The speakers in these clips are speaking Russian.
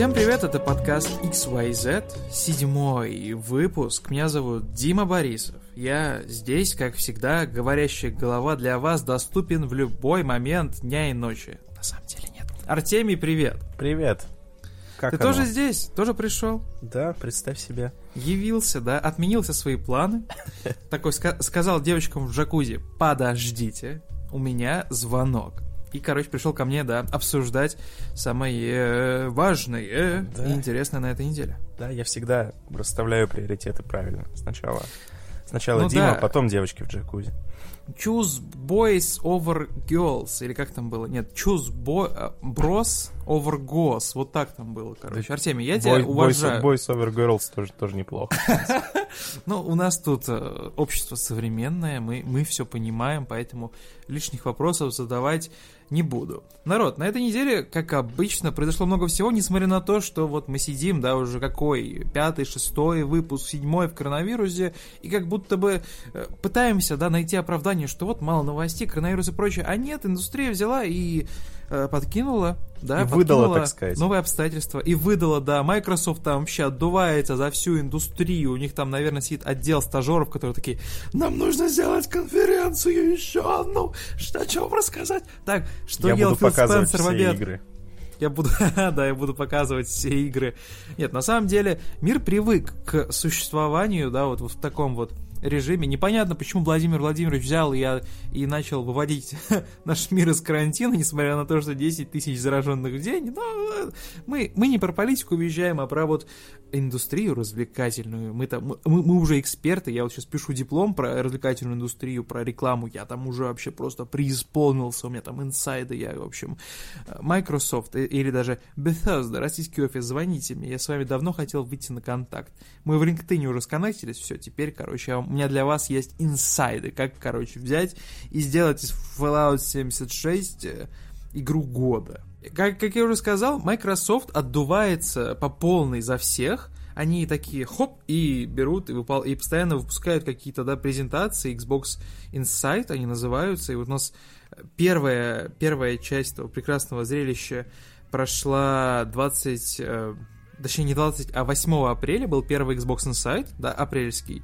Всем привет, это подкаст XYZ, седьмой выпуск. Меня зовут Дима Борисов. Я здесь, как всегда, говорящая голова для вас доступен в любой момент дня и ночи. На самом деле нет. Артемий, привет. Привет. Как Ты оно? тоже здесь? Тоже пришел? Да, представь себе. Явился, да, отменился свои планы. Такой сказал девочкам в джакузи, подождите, у меня звонок. И, короче, пришел ко мне, да, обсуждать самое э, важное да. и интересное на этой неделе. Да, я всегда расставляю приоритеты правильно. Сначала, сначала ну, Дима, да. потом девочки в джакузи. Choose boys over girls, или как там было? Нет, choose bo- э, bros over goes, вот так там было, короче. Артемий, я тебя уважаю. Boys, boys over girls тоже, тоже неплохо. Ну, у нас тут э, общество современное, мы, мы все понимаем, поэтому лишних вопросов задавать не буду. Народ, на этой неделе, как обычно, произошло много всего, несмотря на то, что вот мы сидим, да, уже какой, пятый, шестой выпуск, седьмой в коронавирусе, и как будто бы э, пытаемся, да, найти оправдание, что вот мало новостей, коронавирус и прочее, а нет, индустрия взяла и подкинула, да, и выдала, так сказать. новые обстоятельства, и выдала, да, Microsoft там вообще отдувается за всю индустрию, у них там, наверное, сидит отдел стажеров, которые такие, нам нужно сделать конференцию еще одну, что, о чем рассказать? Так, что Я ел Фил Спенсер в обед? Игры. Я буду, да, я буду показывать все игры. Нет, на самом деле мир привык к существованию, да, вот в таком вот режиме. Непонятно, почему Владимир Владимирович взял и, и начал выводить наш мир из карантина, несмотря на то, что 10 тысяч зараженных в день. Но э, мы, мы не про политику вещаем, а про вот индустрию развлекательную. Мы, там, мы, мы уже эксперты, я вот сейчас пишу диплом про развлекательную индустрию, про рекламу, я там уже вообще просто преисполнился, у меня там инсайды, я, в общем, Microsoft или даже Bethesda, российский офис, звоните мне, я с вами давно хотел выйти на контакт. Мы в LinkedIn уже сконнектились, все, теперь, короче, у меня для вас есть инсайды, как, короче, взять и сделать из Fallout 76 э, игру года. Как, как я уже сказал, Microsoft отдувается по полной за всех. Они такие хоп и берут и, выпал, и постоянно выпускают какие-то да, презентации Xbox Insight, они называются. И вот у нас первая, первая часть этого прекрасного зрелища прошла 20, э, точнее не 20, а 8 апреля был первый Xbox Insight, да, апрельский.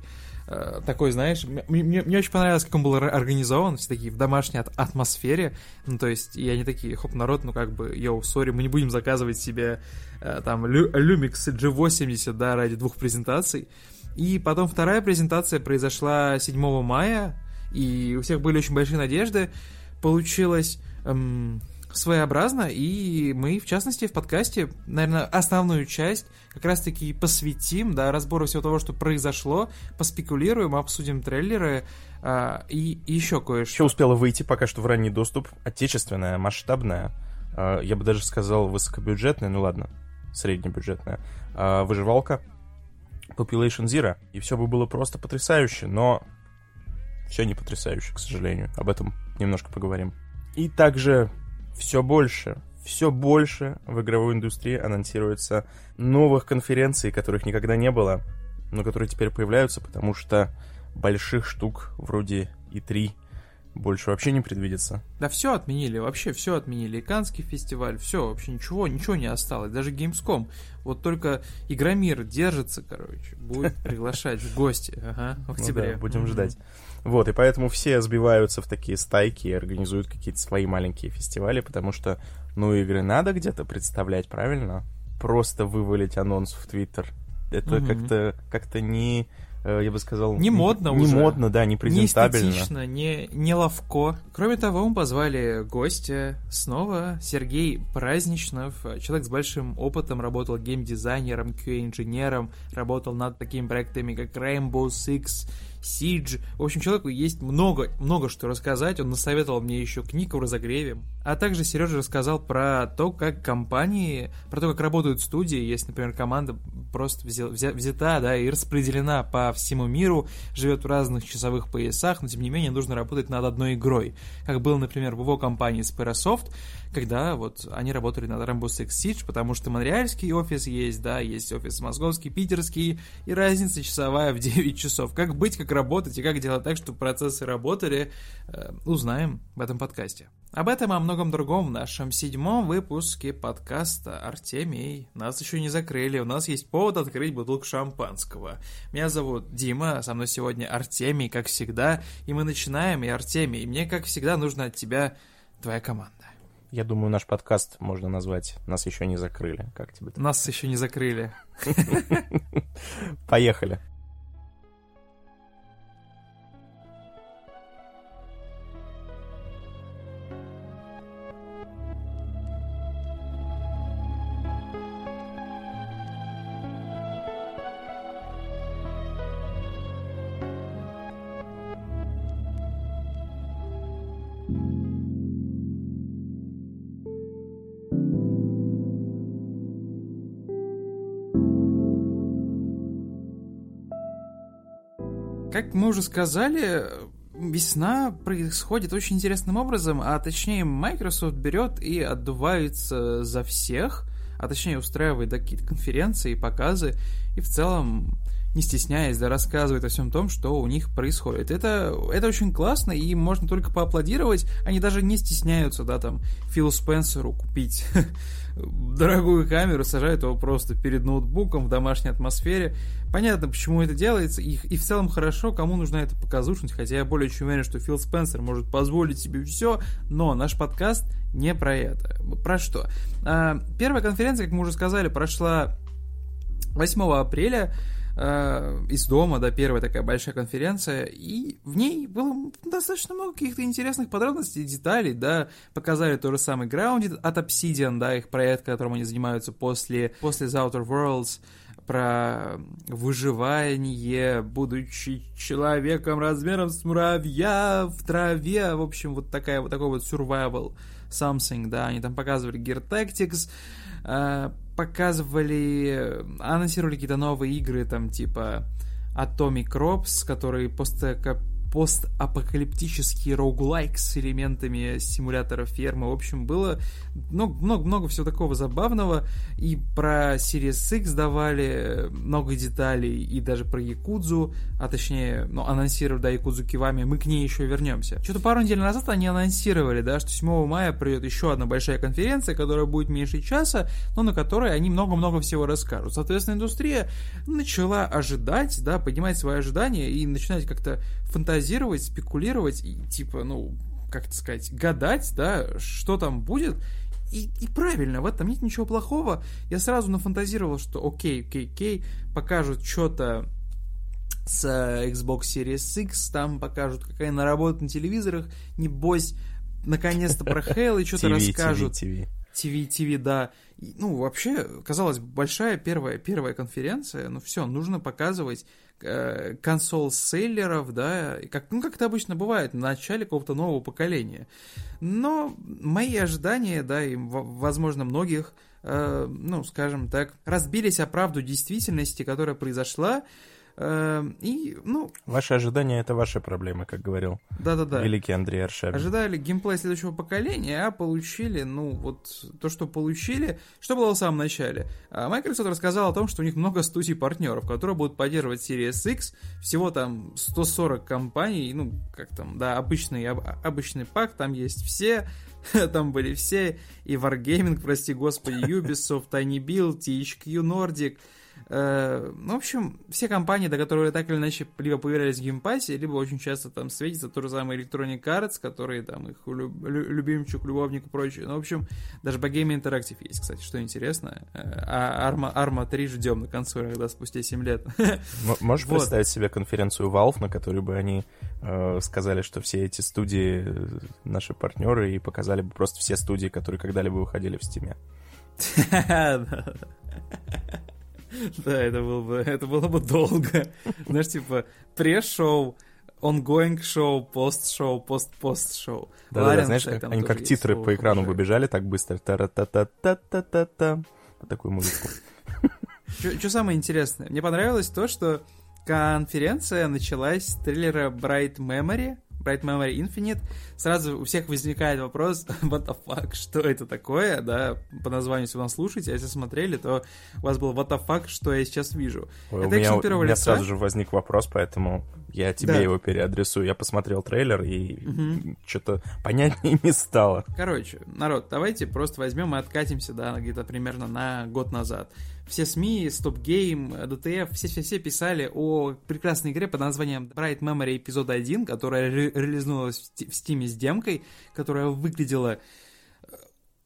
Э, такой, знаешь, мне, мне, мне очень понравилось, как он был организован, все такие в домашней от атмосфере, ну, то есть, и они такие, хоп, народ, ну, как бы, йоу, сори, мы не будем заказывать себе э, там Lumix G80, да, ради двух презентаций, и потом вторая презентация произошла 7 мая, и у всех были очень большие надежды, получилось... Эм, своеобразно, и мы, в частности, в подкасте, наверное, основную часть как раз-таки посвятим, да, разбору всего того, что произошло, поспекулируем, обсудим трейлеры а, и, и еще кое-что. Еще успела выйти пока что в ранний доступ, отечественная, масштабная, а, я бы даже сказал высокобюджетная, ну ладно, среднебюджетная, а, выживалка Population Zero, и все бы было просто потрясающе, но все не потрясающе, к сожалению. Об этом немножко поговорим. И также все больше, все больше в игровой индустрии анонсируется новых конференций, которых никогда не было, но которые теперь появляются, потому что больших штук вроде И3 больше вообще не предвидится. Да все отменили, вообще все отменили. И Канский фестиваль, все, вообще ничего, ничего не осталось. Даже Gamescom. Вот только Игромир держится, короче, будет приглашать в гости ага, в октябре. Ну да, будем ждать. Вот, и поэтому все сбиваются в такие стайки и организуют какие-то свои маленькие фестивали, потому что, ну, игры надо где-то представлять, правильно? Просто вывалить анонс в Твиттер. Это угу. как-то как-то не Э, я бы сказал... Не модно не, уже. Не модно, да, не презентабельно. Не эстетично, не, не ловко. Кроме того, мы позвали гостя снова, Сергей Праздничнов, человек с большим опытом, работал геймдизайнером, QA-инженером, работал над такими проектами, как Rainbow Six, Siege. В общем, человеку есть много, много что рассказать. Он насоветовал мне еще книг в разогреве. А также Сережа рассказал про то, как компании, про то, как работают студии. Есть, например, команда просто взя, взя, взята, да, и распределена по всему миру, живет в разных часовых поясах, но тем не менее нужно работать над одной игрой. Как было, например, в его компании Spyrosoft, когда вот они работали над Rainbow Six Siege, потому что монреальский офис есть, да, есть офис московский, питерский, и разница часовая в 9 часов. Как быть, как работать и как делать так, чтобы процессы работали, э, узнаем в этом подкасте. Об этом и о многом другом в нашем седьмом выпуске подкаста «Артемий». Нас еще не закрыли, у нас есть повод открыть бутылку шампанского. Меня зовут Дима, со мной сегодня Артемий, как всегда, и мы начинаем, и Артемий, мне, как всегда, нужно от тебя твоя команда. Я думаю, наш подкаст можно назвать «Нас еще не закрыли». Как тебе? Нас еще не закрыли. Поехали. Как мы уже сказали, весна происходит очень интересным образом, а точнее Microsoft берет и отдувается за всех, а точнее устраивает да, какие-то конференции, показы, и в целом не стесняясь, да, рассказывает о всем том, что у них происходит. Это, это очень классно, и можно только поаплодировать. Они даже не стесняются, да, там, Филу Спенсеру купить дорогую камеру, сажают его просто перед ноутбуком в домашней атмосфере. Понятно, почему это делается, и, и в целом хорошо, кому нужна эта показушность, хотя я более чем уверен, что Фил Спенсер может позволить себе все, но наш подкаст не про это. Про что? А, первая конференция, как мы уже сказали, прошла 8 апреля, э, из дома, да, первая такая большая конференция, и в ней было достаточно много каких-то интересных подробностей, деталей, да, показали то же самое Grounded от Obsidian, да, их проект, которым они занимаются после, после The Outer Worlds, про выживание, будучи человеком размером с муравья в траве, в общем, вот такая вот такой вот survival something, да, они там показывали Gear Tactics, э, показывали, анонсировали какие-то новые игры, там, типа Atomic Crops, которые после постапокалиптический роуглайк с элементами симулятора фермы. В общем, было много-много всего такого забавного. И про Series X давали много деталей, и даже про Якудзу, а точнее, ну, анонсировали, да, Якудзу Кивами, мы к ней еще вернемся. Что-то пару недель назад они анонсировали, да, что 7 мая придет еще одна большая конференция, которая будет меньше часа, но на которой они много-много всего расскажут. Соответственно, индустрия начала ожидать, да, поднимать свои ожидания и начинать как-то фантазировать, спекулировать и типа, ну, как это сказать, гадать, да, что там будет. И, и правильно, в этом нет ничего плохого. Я сразу нафантазировал, что окей, окей, окей, покажут что-то с Xbox Series X, там покажут, какая наработка на телевизорах, небось, наконец-то про Halo что-то расскажут. TV, TV, да. И, ну, вообще, казалось, большая первая, первая конференция, ну все, нужно показывать Э, консол-селлеров, да, как, ну, как это обычно бывает, в начале какого-то нового поколения. Но мои ожидания, да, и, возможно, многих, э, ну, скажем так, разбились о правду действительности, которая произошла, и, ну... Ваши ожидания — это ваши проблемы, как говорил Да-да-да. великий Андрей Аршавин. Ожидали геймплей следующего поколения, а получили, ну, вот то, что получили. Что было в самом начале? А, Microsoft рассказал о том, что у них много студий-партнеров, которые будут поддерживать Series X. Всего там 140 компаний, ну, как там, да, обычный, обычный пак, там есть все, там были все, и Wargaming, прости господи, Ubisoft, tinyBuild, THQ Nordic — в общем, все компании, до которых так или иначе либо появлялись в геймпассе, либо очень часто там светится то же самое Electronic Arts, которые там их люб, любимчик, любовник и прочее. Ну, в общем, даже Bohemia Interactive есть, кстати, что интересно. Э, а Arma, Arma 3 ждем на консолях, да, спустя 7 лет. Можешь вот. представить себе конференцию Valve, на которой бы они э, сказали, что все эти студии э, наши партнеры, и показали бы просто все студии, которые когда-либо выходили в Steam. Да, это было бы, это было бы долго. Знаешь, типа, пресс-шоу, ongoing шоу, пост-шоу, пост-пост-шоу. Да, да, знаешь, как, они как титры по экрану выбежали так быстро. Та-ра-та-та-та-та-та-та. Такую музыку. Что самое интересное? Мне понравилось то, что конференция началась с трейлера Bright Memory, Bright Memory Infinite, сразу у всех возникает вопрос, what the fuck, что это такое, да, по названию, если вы нас слушаете, а если смотрели, то у вас был what the fuck, что я сейчас вижу. Ой, это у, меня, у меня сразу же возник вопрос, поэтому Я тебе Да. его переадресую. Я посмотрел трейлер и Мгм. что-то понятнее не стало. Короче, народ, давайте просто возьмем и откатимся, да, где-то примерно на год назад. Все СМИ, StopGame, DTF, все-все-все писали о прекрасной игре под названием Bright Memory эпизод 1, которая ре- релизнулась в Сти- в Стиме с демкой, которая выглядела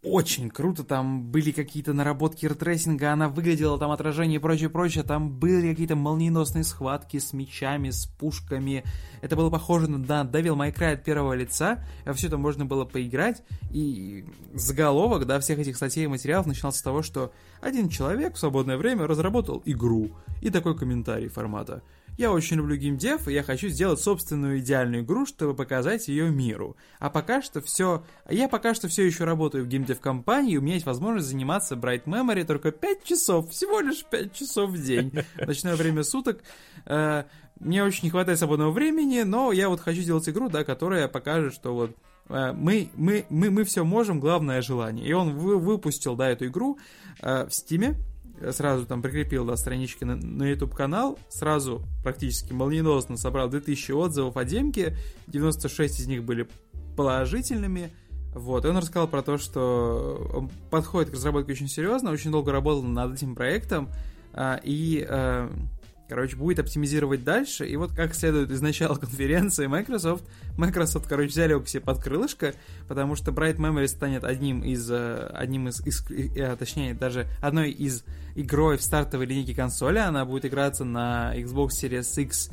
очень круто, там были какие-то наработки ретрейсинга, она выглядела, там отражение и прочее, прочее, там были какие-то молниеносные схватки с мечами, с пушками, это было похоже на Devil May Cry от первого лица, а все это можно было поиграть, и заголовок, да, всех этих статей и материалов начинался с того, что один человек в свободное время разработал игру, и такой комментарий формата я очень люблю геймдев, и я хочу сделать собственную идеальную игру, чтобы показать ее миру. А пока что все... Я пока что все еще работаю в геймдев-компании, у меня есть возможность заниматься Bright Memory только 5 часов, всего лишь 5 часов в день. Ночное время суток. Э, Мне очень не хватает свободного времени, но я вот хочу сделать игру, да, которая покажет, что вот э, мы, мы, мы, мы все можем, главное желание. И он вы- выпустил, да, эту игру э, в Стиме, сразу там прикрепил, да, странички на, на YouTube канал, сразу практически молниеносно собрал 2000 отзывов о демке, 96 из них были положительными, вот, и он рассказал про то, что он подходит к разработке очень серьезно, очень долго работал над этим проектом, а, и, а, короче, будет оптимизировать дальше, и вот как следует из начала конференции Microsoft, Microsoft, короче, взяли его к себе под крылышко, потому что Bright Memory станет одним из, э, одним из, из- э, точнее, даже одной из игрой в стартовой линейке консоли, она будет играться на Xbox Series X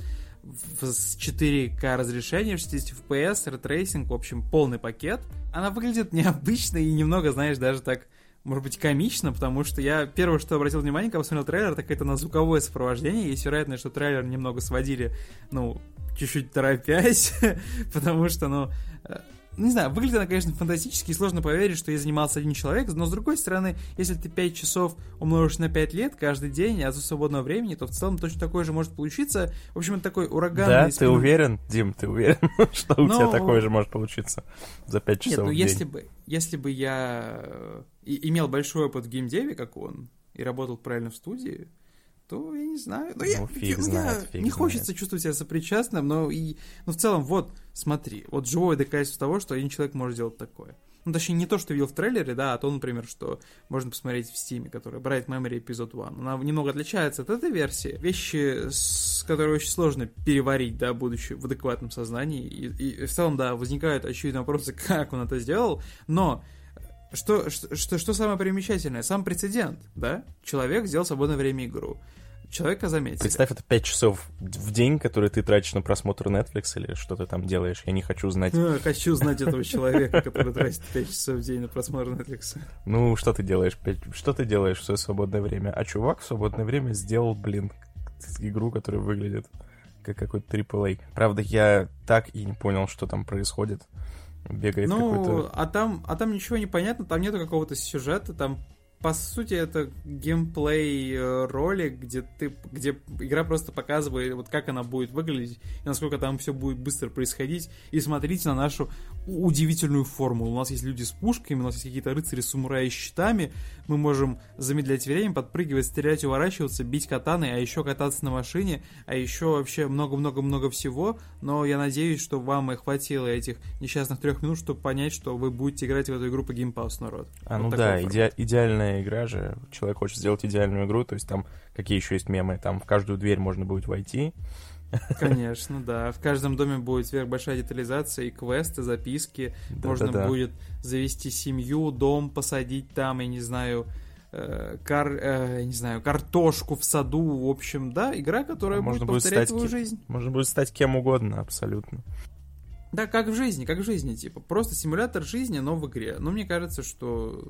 с 4К разрешением, 60 FPS, ray tracing, в общем, полный пакет. Она выглядит необычно и немного, знаешь, даже так, может быть, комично, потому что я первое, что обратил внимание, когда посмотрел трейлер, так это на звуковое сопровождение. Есть вероятность, что трейлер немного сводили, ну, чуть-чуть торопясь, потому что, ну, э, не знаю, выглядит она, конечно, фантастически, и сложно поверить, что ей занимался один человек, но с другой стороны, если ты 5 часов умножишь на 5 лет каждый день, а за свободного времени, то в целом точно такое же может получиться. В общем, это такой ураганный... Да, ты спин- уверен, Дим, ты уверен, что у тебя Ну, такое же может получиться за 5 Нет, часов ну в если день? бы, если бы я э, имел большой опыт в геймдеве, как он, и работал правильно в студии, то я не знаю. Ну, я, Ну, фиг я- знает, я- фиг не знает. хочется чувствовать себя сопричастным, но и, ну, в целом, вот, смотри, вот живое доказательство того, что один человек может сделать такое. Ну, точнее, не то, что видел в трейлере, да, а то, например, что можно посмотреть в Стиме, который Bright Memory Episode 1. Она немного отличается от этой версии. Вещи, с которые очень сложно переварить, да, будучи в адекватном сознании. И, и в целом, да, возникают очевидные вопросы, как он это сделал, но что, что, что, самое примечательное? Сам прецедент, да? Человек сделал в свободное время игру. Человека заметили. Представь, это 5 часов в день, которые ты тратишь на просмотр Netflix или что ты там делаешь. Я не хочу знать. А, Хочу знать этого человека, который тратит 5 часов в день на просмотр Netflix. Ну, что ты делаешь? пять- Что ты делаешь в свое свободное время? А чувак в свободное время сделал, блин, игру, которая выглядит как какой-то AAA. Правда, я так и не понял, что там происходит. Бегает Ну, какой-то... а там, а там ничего не понятно, там нету какого-то сюжета, там по сути, это геймплей э, ролик, где ты, где игра просто показывает, вот как она будет выглядеть, и насколько там все будет быстро происходить. И смотрите на нашу удивительную формулу. У нас есть люди с пушками, у нас есть какие-то рыцари, самураи с щитами. Мы можем замедлять время, подпрыгивать, стрелять, уворачиваться, бить катаной, а еще кататься на машине, а еще вообще много-много-много всего. Но я надеюсь, что вам и хватило этих несчастных трех минут, чтобы понять, что вы будете играть в эту игру по геймпасу, народ. А, Вот ну да, иде- идеальная игра же. Человек хочет сделать идеальную игру, то есть там какие еще есть мемы? Там в каждую дверь можно будет войти. Конечно, да. В каждом доме будет сверхбольшая детализация и квесты, записки. Можно Да-да-да. будет завести семью, дом посадить там, я не знаю, э, кар, э, не знаю, картошку в саду. В общем, да, игра, которая Можно будет будет повторять стать твою жизнь. Можно будет стать кем угодно, абсолютно. Да, как в жизни, как в жизни, типа. Просто симулятор жизни, но в игре. Но мне кажется, что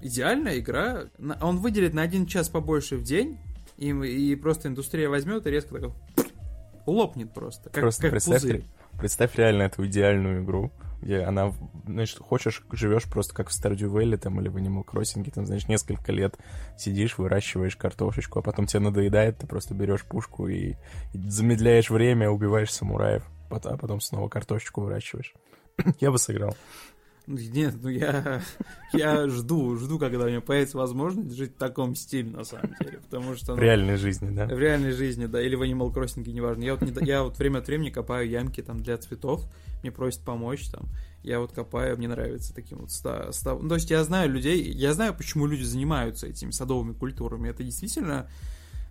идеальная игра. Он выделит на один час побольше в день, и, и просто индустрия возьмет и резко так лопнет просто. Как, Просто как представь, пузырь. представь реально эту идеальную игру, где она, значит, хочешь, живешь просто как в Stardew Valley там или в Animal Crossing, там, знаешь, несколько лет сидишь, выращиваешь картошечку, а потом тебе надоедает, ты просто берешь пушку и, и замедляешь время, убиваешь самураев, а потом снова картошечку выращиваешь. Я бы сыграл. Нет, ну я, я жду, жду, когда у меня появится возможность жить в таком стиле, на самом деле, потому что... В ну, реальной жизни, да? В реальной жизни, да, или в Animal Crossing, неважно. Я вот, не, я вот время от времени копаю ямки там для цветов, мне просят помочь там, я вот копаю, мне нравится таким вот ста, ста... Ну, то есть я знаю людей, я знаю, почему люди занимаются этими садовыми культурами, это действительно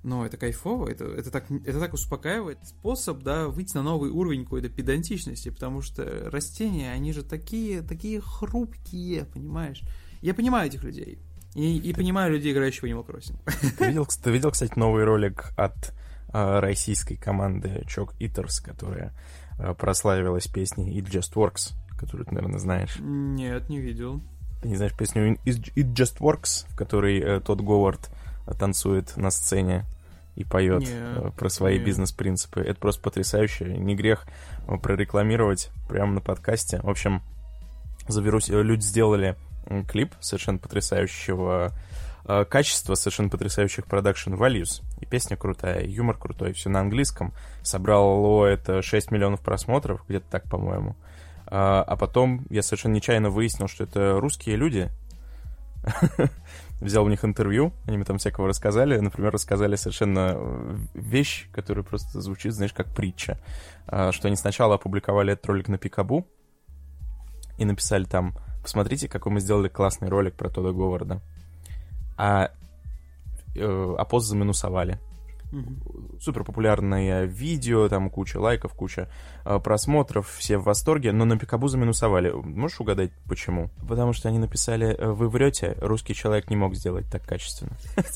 но это кайфово, это, это, так, это так успокаивает. Способ, да, выйти на новый уровень какой-то педантичности, потому что растения, они же такие, такие хрупкие, понимаешь? Я понимаю этих людей. И, и понимаю людей, играющих в Animal Crossing. Ты видел, ты видел, кстати, новый ролик от э, российской команды Чок Eaters, которая э, прославилась песней It Just Works, которую ты, наверное, знаешь. Нет, не видел. Ты не знаешь песню It Just Works, в которой э, тот Говард танцует на сцене и поет Нет, про свои нет. бизнес-принципы. Это просто потрясающе. Не грех э, прорекламировать прямо на подкасте. В общем, заберусь. э, Люди сделали клип совершенно потрясающего э, качества, совершенно потрясающих продакшн values. И песня крутая, и юмор крутой, все на английском. Собрало это 6 миллионов просмотров, где-то так, по-моему. А а потом я совершенно нечаянно выяснил, что это русские люди, взял у них интервью, они мне там всякого рассказали. Например, рассказали совершенно э, вещь, которая просто звучит, знаешь, как притча. А, Что они сначала опубликовали этот ролик на Пикабу и написали там, посмотрите, какой мы сделали классный ролик про Тода Говарда. А, э, а пост заминусовали. Мгм. Супер популярное видео, там куча лайков, куча э, просмотров, все в восторге, но на Пикабу заминусовали. Можешь угадать, почему? Потому что они написали, э, вы врете, русский человек не мог сделать так качественно.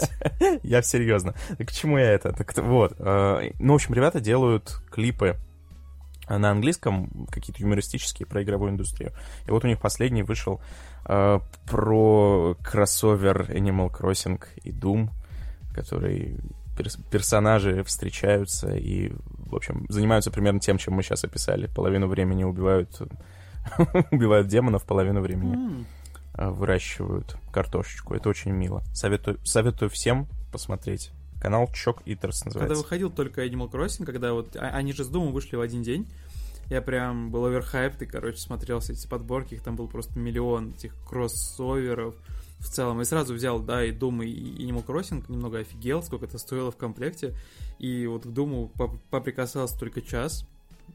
Я серьезно. К чему я это? Так вот. э, Ну, в общем, ребята делают клипы на английском, какие-то юмористические, про игровую индустрию. И вот у них последний вышел э, про кроссовер Animal Crossing и Doom, который перс- персонажи встречаются и, в общем, занимаются примерно тем, чем мы сейчас описали. Половину времени убивают убивают демонов, половину времени э, выращивают картошечку. Это очень мило. Советую, советую всем посмотреть. Канал Чок Итерс Когда называется. выходил только Animal Crossing, когда вот а- они же с Думом вышли в один день, я прям был оверхайп, и, короче, смотрел все эти подборки, их там был просто миллион этих кроссоверов в целом. И сразу взял, да, и Doom, и Animal Crossing, немного офигел, сколько это стоило в комплекте. И вот к Думу поп- поприкасался только час,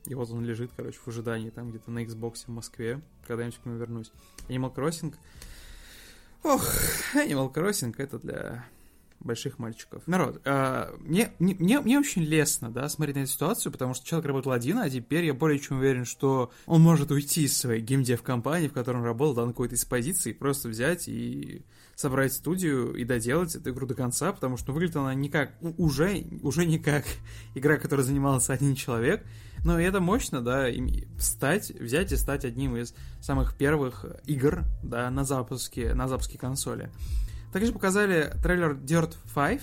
и вот он лежит, короче, в ожидании там где-то на Xbox в Москве, когда-нибудь к нему вернусь. Animal Crossing... Ох, Animal Crossing это для больших мальчиков. Народ, а, мне, мне, мне, очень лестно, да, смотреть на эту ситуацию, потому что человек работал один, а теперь я более чем уверен, что он может уйти из своей геймдев-компании, в которой он работал, да, на какой-то из позиций, просто взять и собрать студию и доделать эту игру до конца, потому что ну, выглядит она не как, уже, уже не как игра, которой занимался один человек, но это мощно, да, стать, взять и стать одним из самых первых игр, да, на запуске, на запуске консоли. Также показали трейлер Dirt 5,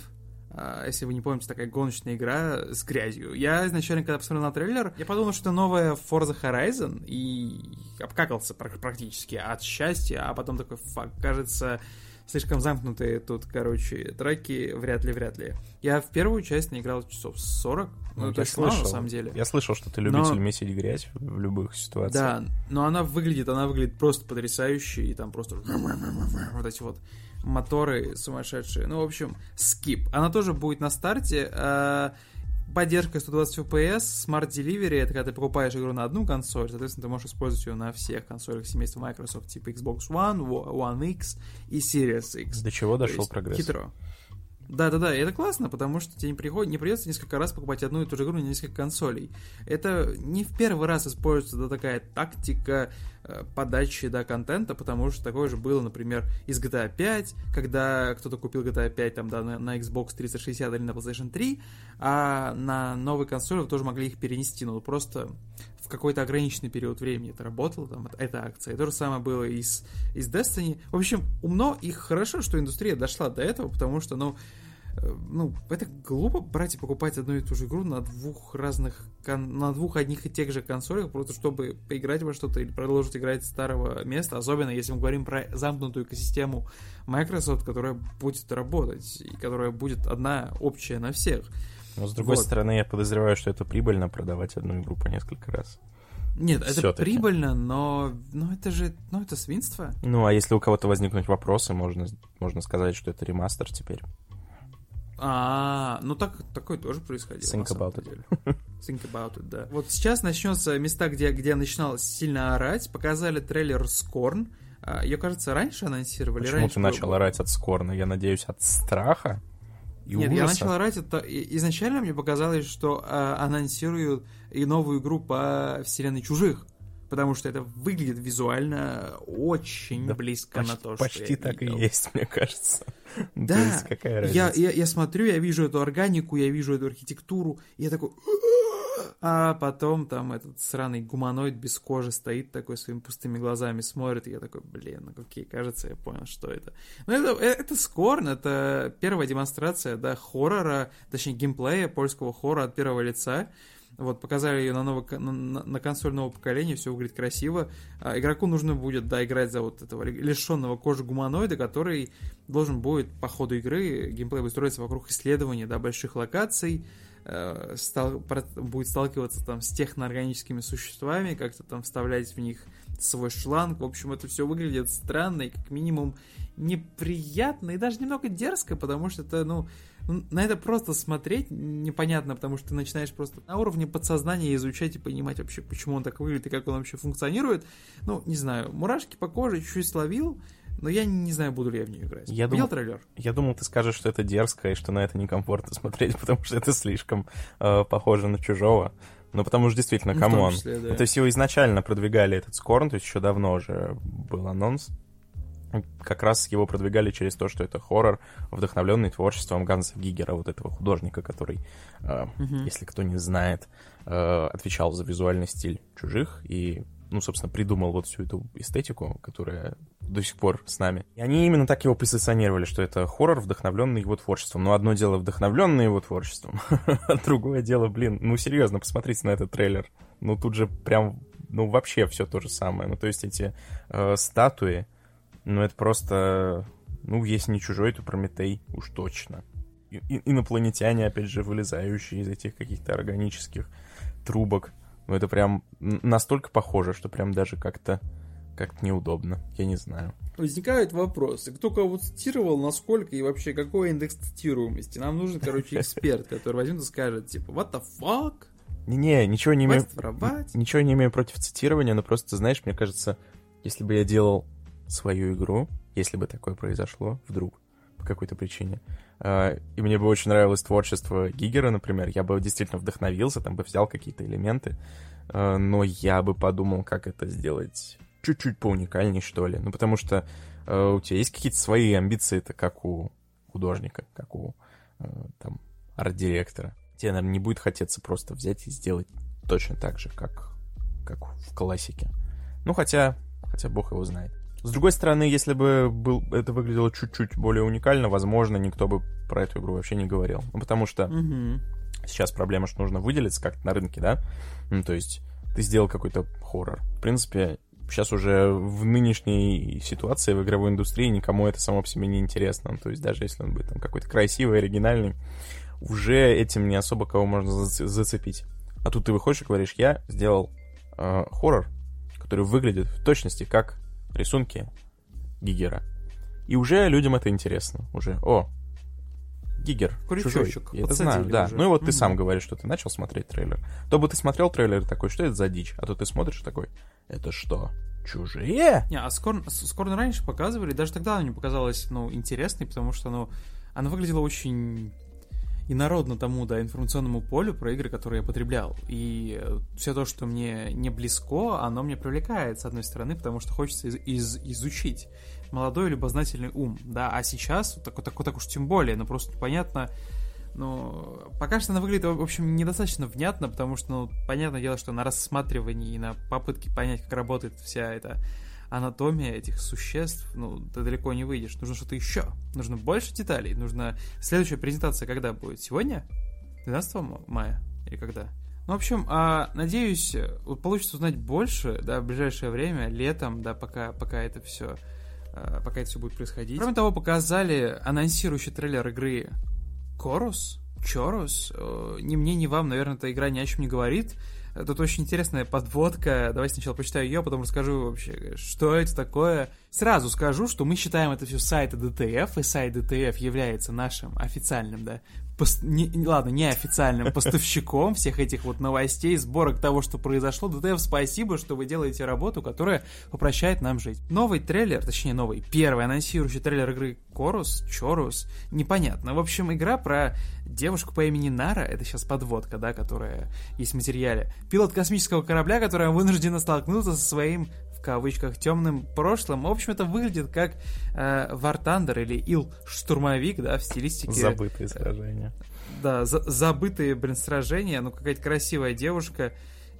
а, если вы не помните, такая гоночная игра с грязью. Я изначально, когда посмотрел на трейлер, я подумал, что это новая Forza Horizon, и обкакался пр- практически от счастья, а потом такой, фак, кажется, слишком замкнутые тут, короче, треки, вряд ли, вряд ли. Я в первую часть наиграл часов 40, ну, Ну, я мало, на слышал. самом деле. Я слышал, что ты Но- любитель месить грязь в любых ситуациях. Да, но она выглядит, она выглядит просто потрясающе, и там просто вот эти вот моторы сумасшедшие. Ну, в общем, скип. Она тоже будет на старте. а, Поддержка 120 FPS, Smart Delivery, это когда ты покупаешь игру на одну консоль, соответственно, ты можешь использовать ее на всех консолях семейства Microsoft, типа Xbox One, One X и Series X. До чего дошел есть прогресс? Хитро. Да, да, да, и это классно, потому что тебе не, приход... не придется несколько раз покупать одну и ту же игру на несколько консолей. Это не в первый раз используется да, такая тактика подачи да, контента, потому что такое же было, например, из GTA 5, когда кто-то купил GTA 5 там, да, на, на Xbox 360 или на PlayStation 3, а на новой консоли вы тоже могли их перенести, но просто в какой-то ограниченный период времени это работало, там, эта акция. И то же самое было и с, и с Destiny. В общем, умно и хорошо, что индустрия дошла до этого, потому что, ну, э, ну, это глупо брать и покупать одну и ту же игру на двух разных, на двух одних и тех же консолях, просто чтобы поиграть во что-то или продолжить играть с старого места, особенно если мы говорим про замкнутую экосистему Microsoft, которая будет работать, и которая будет одна общая на всех. Но с другой Вот. стороны, я подозреваю, что это прибыльно продавать одну игру по несколько раз. Нет, это Всё-таки. прибыльно, но, но это же, ну это свинство. Ну, а если у кого-то возникнуть вопросы, можно, можно сказать, что это ремастер теперь. А, ну так, такое тоже происходило. Think about it. деле. Think about it, да. Вот сейчас начнется места, где, где я начинал сильно орать. Показали трейлер Скорн. Ее, кажется, раньше анонсировали. Почему раньше ты было- начал орать от скорна? Я надеюсь, от страха и Нет, я ужаса? начал орать. Это... Изначально мне показалось, что а, анонсируют и новую игру по вселенной чужих. Потому что это выглядит визуально очень Да близко Почти, на то, что почти я так видел. и есть, мне кажется. Да, То есть какая разница? Я, я, я смотрю, я вижу эту органику, я вижу эту архитектуру, и я такой... А потом там этот сраный гуманоид без кожи стоит такой своими пустыми глазами смотрит, и я такой, блин, ну окей, кажется, я понял, что это. Ну это, это Скорн, это первая демонстрация, да, хоррора, точнее геймплея польского хоррора от первого лица. Вот, показали ее на, ново- на, на- консоль нового поколения, все выглядит красиво. А, игроку нужно будет, да, играть за вот этого лишенного кожи гуманоида, который должен будет по ходу игры, геймплей будет строиться вокруг исследования, да, больших локаций, э, стал- про- будет сталкиваться там с техноорганическими существами, как-то там вставлять в них свой шланг. В общем, это все выглядит странно и как минимум неприятно и даже немного дерзко, потому что это, ну, ну, на это просто смотреть непонятно, потому что ты начинаешь просто на уровне подсознания изучать и понимать вообще, почему он так выглядит и как он вообще функционирует. Ну, не знаю, мурашки по коже чуть-чуть словил, но я не знаю, буду ли я в нее играть. Я Видел думал- трейлер? Я думал, ты скажешь, что это дерзко и что на это некомфортно смотреть, потому что это слишком э, похоже на чужого. Ну, потому что действительно, Ну, come on. числе, да. Ну, То есть его изначально продвигали этот Scorn, то есть еще давно уже был анонс. Как раз его продвигали через то, что это хоррор, вдохновленный творчеством Ганса Гигера, вот этого художника, который, э, Мгм. если кто не знает, э, отвечал за визуальный стиль чужих и, ну, собственно, придумал вот всю эту эстетику, которая до сих пор с нами. И они именно так его позиционировали, что это хоррор, вдохновленный его творчеством. Но одно дело вдохновленный его творчеством, а другое дело, блин, ну серьезно, посмотрите на этот трейлер. Ну тут же прям, ну вообще все то же самое. Ну то есть эти э, статуи, ну это просто, ну если не чужой, то Прометей уж точно. И- инопланетяне, опять же, вылезающие из этих каких-то органических трубок. Ну это прям настолько похоже, что прям даже как-то как-то неудобно. Я не знаю. Возникают вопросы. Кто кого цитировал, насколько и вообще какой индекс цитируемости? Нам нужен, короче, эксперт, который возьмет и скажет, типа, what the fuck? Не-не, ничего не имею... Ничего не имею против цитирования, но просто, знаешь, мне кажется, если бы я делал свою игру, если бы такое произошло вдруг, по какой-то причине, э, и мне бы очень нравилось творчество Гигера, например, я бы действительно вдохновился, там бы взял какие-то элементы, э, но я бы подумал, как это сделать чуть-чуть поуникальней, что ли. Ну, потому что э, у тебя есть какие-то свои амбиции, это как у художника, как у там арт-директора. Тебе, наверное, не будет хотеться просто взять и сделать точно так же, как, как в классике. Ну, хотя, хотя бог его знает. С другой стороны, если бы был, это выглядело чуть-чуть более уникально, возможно, никто бы про эту игру вообще не говорил. Ну, потому что Мгм. сейчас проблема, что нужно выделиться как-то на рынке, да? Ну, то есть ты сделал какой-то хоррор. В принципе, сейчас уже в нынешней ситуации в игровой индустрии никому это само по себе не интересно. Ну, то есть даже если он будет там какой-то красивый, оригинальный, уже этим не особо кого можно зац- зацепить. А тут ты выходишь и говоришь, я сделал э, хоррор, который выглядит в точности как рисунки Гигера. И уже людям это интересно. Уже, о, Гигер, Крючочек чужой. Я это знаю, да. уже. Ну и вот ты Мгм. сам говоришь, что ты начал смотреть трейлер. То бы ты смотрел трейлер такой, что это за дичь? А то ты смотришь такой, это что, чужие? Не, а Скорн, С- Скорн раньше показывали, даже тогда она мне показалась, ну, интересной, потому что, ну, она выглядела очень инородно тому, да, информационному полю про игры, которые я потреблял. И все то, что мне не близко, оно мне привлекает, с одной стороны, потому что хочется из- из- изучить молодой любознательный ум, да, а сейчас, так, так, так уж тем более, ну, просто понятно, ну, пока что она выглядит, в общем, недостаточно внятно, потому что, ну, понятное дело, что на рассматривании и на попытке понять, как работает вся эта анатомия этих существ, ну, ты далеко не выйдешь. Нужно что-то еще. Нужно больше деталей. Нужно... Следующая презентация когда будет? Сегодня? 12 ма- мая? Или когда? Ну, в общем, а, надеюсь, получится узнать больше, да, в ближайшее время, летом, да, пока, пока это все пока это все будет происходить. Кроме того, показали анонсирующий трейлер игры Корус, Чорус. Э, Ни мне, ни вам, наверное, эта игра ни о чем не говорит. Тут очень интересная подводка. Давай сначала почитаю ее, а потом расскажу вообще, что это такое. Сразу скажу, что мы считаем это все сайты DTF, и сайт DTF является нашим официальным, да, пост... не, ладно, неофициальным поставщиком всех этих вот новостей, сборок того, что произошло. ДТФ, спасибо, что вы делаете работу, которая упрощает нам жить. Новый трейлер, точнее новый, первый анонсирующий трейлер игры Корус, Чорус, непонятно. В общем, игра про девушку по имени Нара, это сейчас подводка, да, которая есть в материале. Пилот космического корабля, которая вынуждена столкнуться со своим кавычках темным прошлым. В общем, это выглядит как э, War Thunder или Ил Штурмовик, да, в стилистике... Забытые сражения. Да, за забытые, блин, сражения. Ну, какая-то красивая девушка,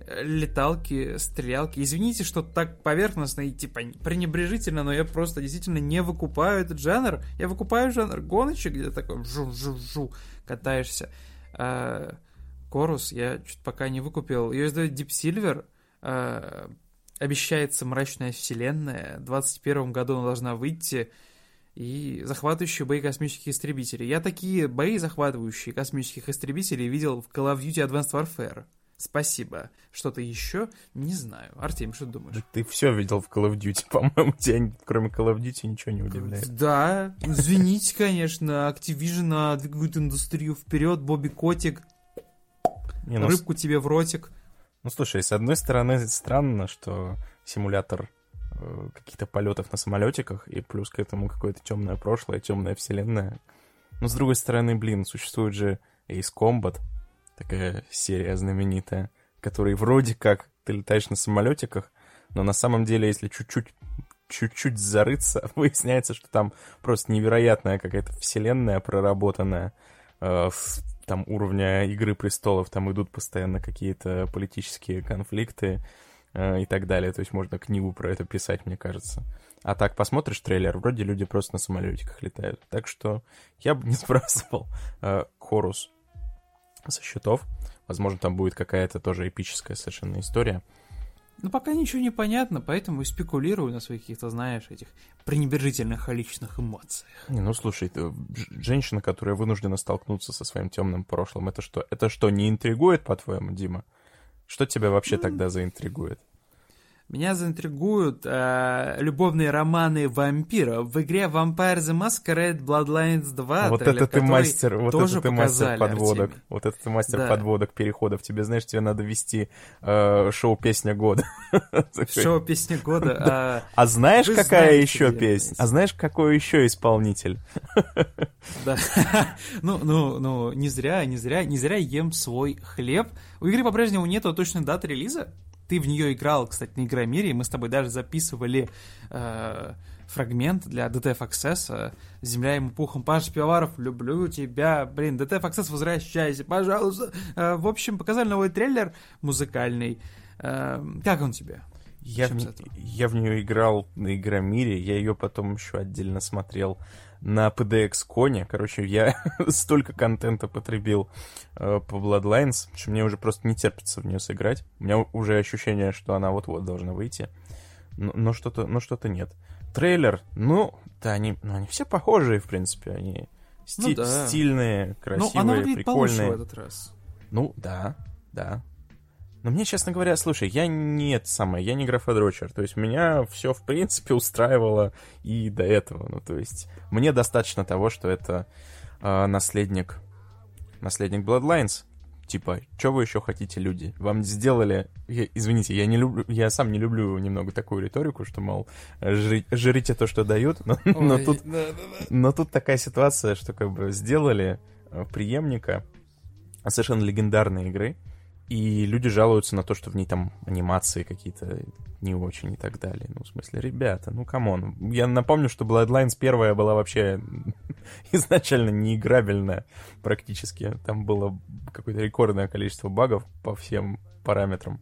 э, леталки, стрелялки. Извините, что так поверхностно и типа пренебрежительно, но я просто действительно не выкупаю этот жанр. Я выкупаю жанр гоночек, где такой жу-жу-жу катаешься. А, Корус я что-то пока не выкупил. Ее издает Deep Silver. А, обещается мрачная вселенная. В 2021 году она должна выйти. И захватывающие бои космических истребителей. Я такие бои, захватывающие космических истребителей, видел в Call of Duty Advanced Warfare. Спасибо. Что-то еще? Не знаю. Артем, что ты думаешь? Да ты все видел в Call of Duty, по-моему. Тебя кроме Call of Duty ничего не удивляет. Да, извините, конечно. Activision двигают индустрию вперед. Бобби Котик. Не, ну... Рыбку тебе в ротик. Ну, слушай, с одной стороны, странно, что симулятор э, каких-то полетов на самолетиках, и плюс к этому какое-то темное прошлое, темная вселенная. Но с другой стороны, блин, существует же Ace Combat, такая серия знаменитая, которой вроде как ты летаешь на самолетиках, но на самом деле, если чуть-чуть чуть-чуть зарыться, выясняется, что там просто невероятная какая-то вселенная проработанная, э, там уровня Игры престолов, там идут постоянно какие-то политические конфликты э, и так далее. То есть можно книгу про это писать, мне кажется. А так посмотришь трейлер, вроде люди просто на самолетиках летают. Так что я бы не сбрасывал э, Хорус со счетов. Возможно, там будет какая-то тоже эпическая совершенно история. Ну, пока ничего не понятно, поэтому и спекулирую на своих каких-то, знаешь, этих пренебрежительных личных эмоциях. Не, ну слушай, ты, женщина, которая вынуждена столкнуться со своим темным прошлым, это что? Это что, не интригует, по-твоему, Дима? Что тебя вообще mm. тогда заинтригует? Меня заинтригуют э, любовные романы вампиров в игре Vampire the Masquerade Bloodlines 2. Вот это ты мастер, вот это ты мастер подводок. Артемий. Вот это ты мастер да. подводок, переходов. Тебе, знаешь, тебе надо вести э, шоу «Песня года». Шоу «Песня года». А, а знаешь, какая еще песня? А знаешь, какой еще исполнитель? Да. Ну, ну, ну, не зря, не зря, не зря ем свой хлеб. У игры по-прежнему нету точной даты релиза. Ты в нее играл, кстати, на Игромире, мы с тобой даже записывали э, фрагмент для DTF Access. Земля ему пухом. Паш Пивоваров, люблю тебя. Блин, DTF Access, возвращайся, пожалуйста. Э, в общем, показали новый трейлер музыкальный. Э, как он тебе? Я в, я в нее играл на Игромире, я ее потом еще отдельно смотрел на PDX коне. Короче, я столько контента потребил э, по Bloodlines, что мне уже просто не терпится в нее сыграть. У меня уже ощущение, что она вот-вот должна выйти. Но, но что-то но что-то нет. Трейлер, ну, да, они, ну, они все похожие, в принципе. Они сти- ну, да. стильные, красивые, ну, она прикольные. в этот раз. Ну, да, да. Но мне, честно говоря, слушай, я не это самое, я не графодрочер. То есть меня все, в принципе, устраивало и до этого. Ну, то есть мне достаточно того, что это э, наследник, наследник Bloodlines. Типа, что вы еще хотите, люди? Вам сделали... Я, извините, я не люблю, я сам не люблю немного такую риторику, что, мол, жри, жрите то, что дают, но, Ой, но, тут, да, да, да. но тут такая ситуация, что как бы сделали э, преемника совершенно легендарной игры, и люди жалуются на то, что в ней там анимации какие-то не очень и так далее. Ну, в смысле, ребята, ну, come on. Я напомню, что Bloodlines первая была вообще изначально неиграбельная практически. Там было какое-то рекордное количество багов по всем параметрам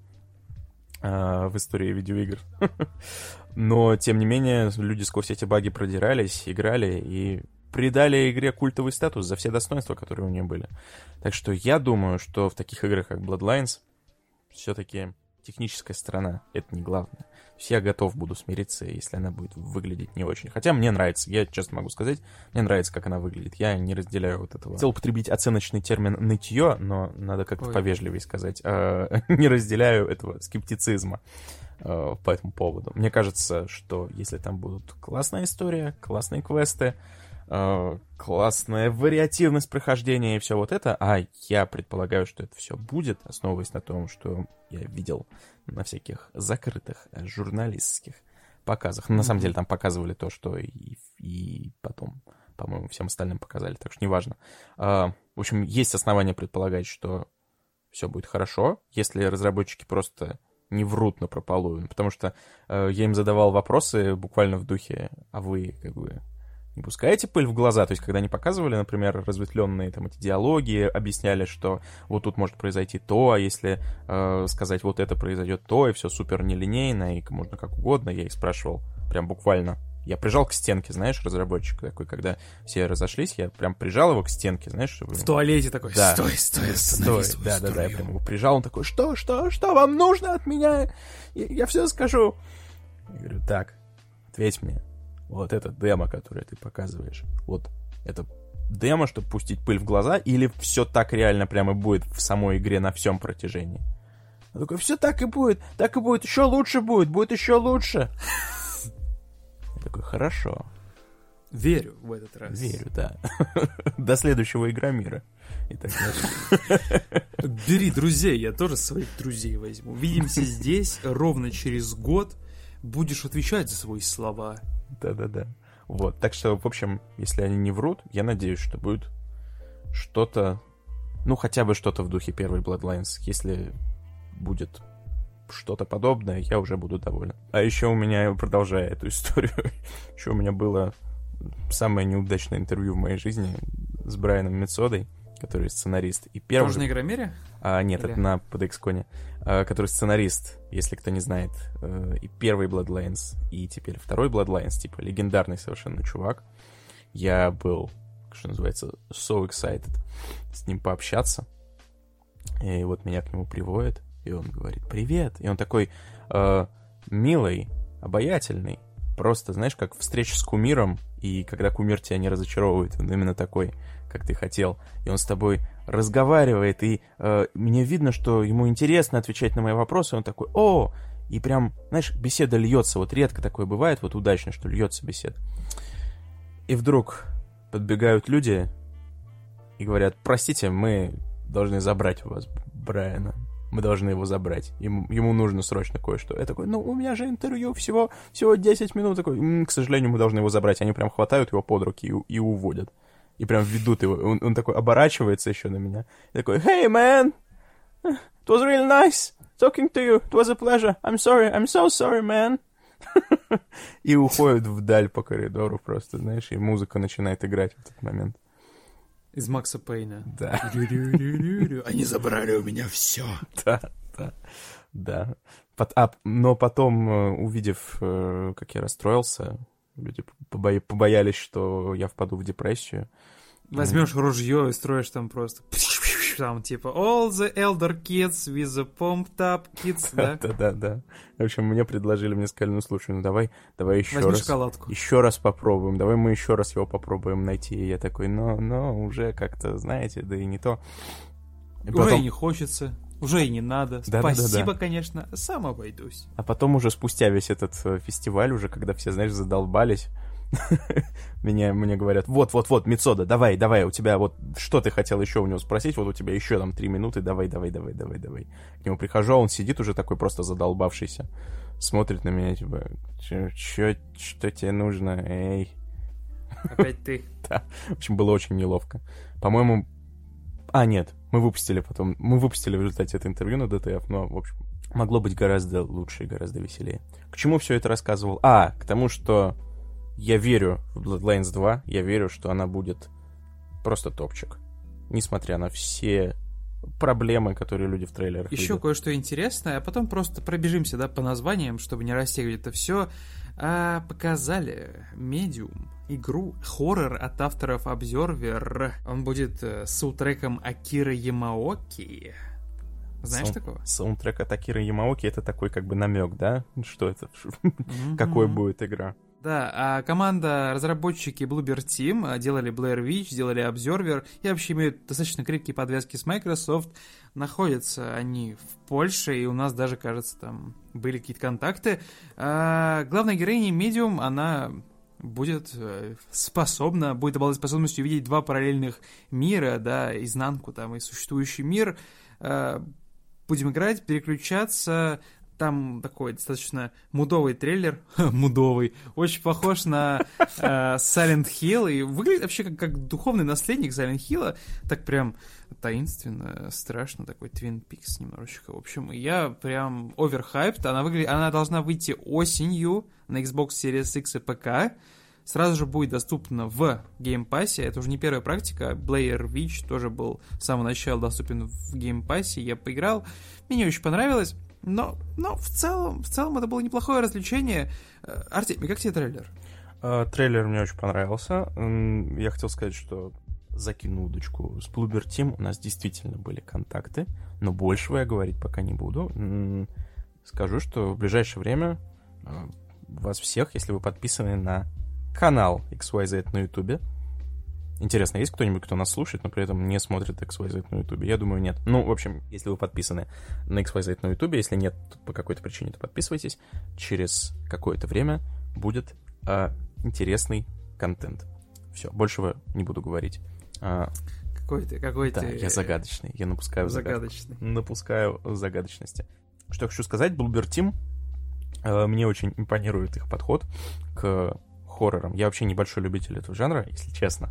э, в истории видеоигр. Но, тем не менее, люди сквозь эти баги продирались, играли, и придали игре культовый статус за все достоинства, которые у нее были. Так что я думаю, что в таких играх, как Bloodlines, все-таки техническая сторона, это не главное. То есть я готов буду смириться, если она будет выглядеть не очень. Хотя мне нравится, я честно могу сказать, мне нравится, как она выглядит. Я не разделяю вот этого. Хотел употребить оценочный термин «нытье», но надо как-то Ой. повежливее сказать. А, не разделяю этого скептицизма э, по этому поводу. Мне кажется, что если там будут классная история, классные квесты, э, классная вариативность прохождения и все вот это, а я предполагаю, что это все будет, основываясь на том, что я видел на всяких закрытых э, журналистских показах. На самом деле там показывали то, что и, и потом, по-моему, всем остальным показали, так что неважно. А, в общем, есть основания предполагать, что все будет хорошо, если разработчики просто не врут на прополую. Потому что э, я им задавал вопросы буквально в духе, а вы как бы не пускаете пыль в глаза? То есть, когда они показывали, например, разветвленные там эти диалоги, объясняли, что вот тут может произойти то, а если э, сказать вот это произойдет то, и все супер нелинейно, и можно как угодно, я их спрашивал прям буквально. Я прижал к стенке, знаешь, разработчик такой, когда все разошлись, я прям прижал его к стенке, знаешь, чтобы... В туалете такой, Да. стой, стой, Стой, свою да, да, да, я струю». прям его прижал, он такой, что, что, что вам нужно от меня? Я, я все скажу. Я говорю, так, ответь мне, вот это демо, которое ты показываешь, вот это демо, чтобы пустить пыль в глаза, или все так реально прямо будет в самой игре на всем протяжении? Он такой, все так и будет, так и будет, еще лучше будет, будет еще лучше. Я такой, хорошо, Верю в этот раз. верю, да. До следующего Игромира. И так. Бери друзей, я тоже своих друзей возьму. Увидимся здесь ровно через год. Будешь отвечать за свои слова. Да-да-да. Вот, так что, в общем, если они не врут, я надеюсь, что будет что-то, ну, хотя бы что-то в духе первой Bloodlines. Если будет что-то подобное, я уже буду доволен. А еще у меня, продолжая эту историю, еще у меня было самое неудачное интервью в моей жизни с Брайаном Мецодой, который сценарист. И первый... Тоже на Игромире? А, нет, Или- это на PDX-коне. А, который сценарист, если кто не знает, э, и первый Bloodlines, и теперь второй Bloodlines, типа легендарный совершенно чувак. Я был, что называется, so excited с ним пообщаться. И вот меня к нему приводят, и он говорит, привет. И он такой э, милый, обаятельный. Просто, знаешь, как встреча с кумиром, и когда кумир тебя не разочаровывает, он именно такой, как ты хотел. И он с тобой разговаривает, и э, мне видно, что ему интересно отвечать на мои вопросы. Он такой, о, и прям, знаешь, беседа льется. Вот редко такое бывает, вот удачно, что льется беседа. И вдруг подбегают люди и говорят, простите, мы должны забрать у вас Брайана. Мы должны его забрать. Ему, ему нужно срочно кое-что. Я такой, ну, у меня же интервью всего, всего 10 минут. Такой, «М, к сожалению, мы должны его забрать. Они прям хватают его под руки и, и уводят. И прям ведут его. Он, он такой оборачивается еще на меня. И такой, hey, man! It was really nice talking to you. It was a pleasure. I'm sorry. I'm so sorry, man. И уходит вдаль по коридору просто, знаешь, и музыка начинает играть в этот момент. Из Макса Пейна. Да. Они забрали у меня все. Да, да, да. Пот- а, но потом, э, увидев, э, как я расстроился, люди побо- побоялись, что я впаду в депрессию. Возьмешь ружье и строишь там просто... Там типа all the elder kids with the pumped up kids, да? Да, да, да. В общем, мне предложили, мне сказали, ну слушай, ну давай, давай еще Возьми раз. шоколадку. Еще раз попробуем, давай мы еще раз его попробуем найти. И я такой, но, но уже как-то, знаете, да и не то. И Уже потом- и не хочется, уже и не надо. Да-да-да-да. Спасибо, конечно, сам обойдусь. А потом уже спустя весь этот э, фестиваль, уже когда все, знаешь, задолбались, меня, мне говорят, вот-вот-вот, Мицода, давай, давай, у тебя вот, что ты хотел еще у него спросить, вот у тебя еще там три минуты, давай, давай, давай, давай, давай. К нему прихожу, а он сидит уже такой просто задолбавшийся, смотрит на меня, типа, что тебе нужно, эй. Опять ты. В общем, было очень неловко. По-моему... А, нет, мы выпустили потом... Мы выпустили в результате это интервью на ДТФ, но, в общем, могло быть гораздо лучше и гораздо веселее. К чему все это рассказывал? А, к тому, что я верю в Bloodlines 2, я верю, что она будет просто топчик. Несмотря на все проблемы, которые люди в трейлерах Еще видят. кое-что интересное, а потом просто пробежимся, да, по названиям, чтобы не растягивать это все. А, показали Medium, игру, хоррор от авторов Observer. Он будет э, с саундтреком Акира Ямаоки. Знаешь Сау- такого? Саундтрек от Акиры Ямаоки это такой как бы намек, да? Что это? Какой будет игра? Да, а команда, разработчики Bluebird Team а, делали Blair Witch, делали Observer и вообще имеют достаточно крепкие подвязки с Microsoft. Находятся они в Польше, и у нас даже, кажется, там были какие-то контакты. А, главная героиня Medium, она будет э, способна, будет обладать способностью увидеть два параллельных мира, да, изнанку там и существующий мир. А, Будем играть, переключаться, там такой достаточно мудовый трейлер, мудовый, очень похож на э, Silent Hill, и выглядит вообще как, как духовный наследник Silent Hill, так прям таинственно, страшно, такой Twin Peaks немножечко. В общем, я прям оверхайпт, она, выглядит, она должна выйти осенью на Xbox Series X и ПК, сразу же будет доступна в Game Pass. Это уже не первая практика. Blair Witch тоже был с самого начала доступен в Game Pass. Я поиграл. Мне не очень понравилось. Но, но в целом, в целом это было неплохое развлечение. Э, Артемий, как тебе трейлер? А, Трейлер мне очень понравился. Я хотел сказать, что закину удочку с Bluebird Team. У нас действительно были контакты, но большего я говорить пока не буду. Скажу, что в ближайшее время а, вас всех, если вы подписаны на канал XYZ на YouTube, Интересно, есть кто-нибудь, кто нас слушает, но при этом не смотрит XYZ на YouTube? Я думаю, нет. Ну, в общем, если вы подписаны на XYZ на YouTube, если нет по какой-то причине, то подписывайтесь. Через какое-то время будет а, интересный контент. Все, большего не буду говорить. А, Какой ты, какой да, ты... я загадочный, я напускаю загадку. Загадочный. Напускаю загадочности. Что я хочу сказать, Bluebird Team, э, мне очень импонирует их подход к хоррорам. Я вообще небольшой любитель этого жанра, если честно.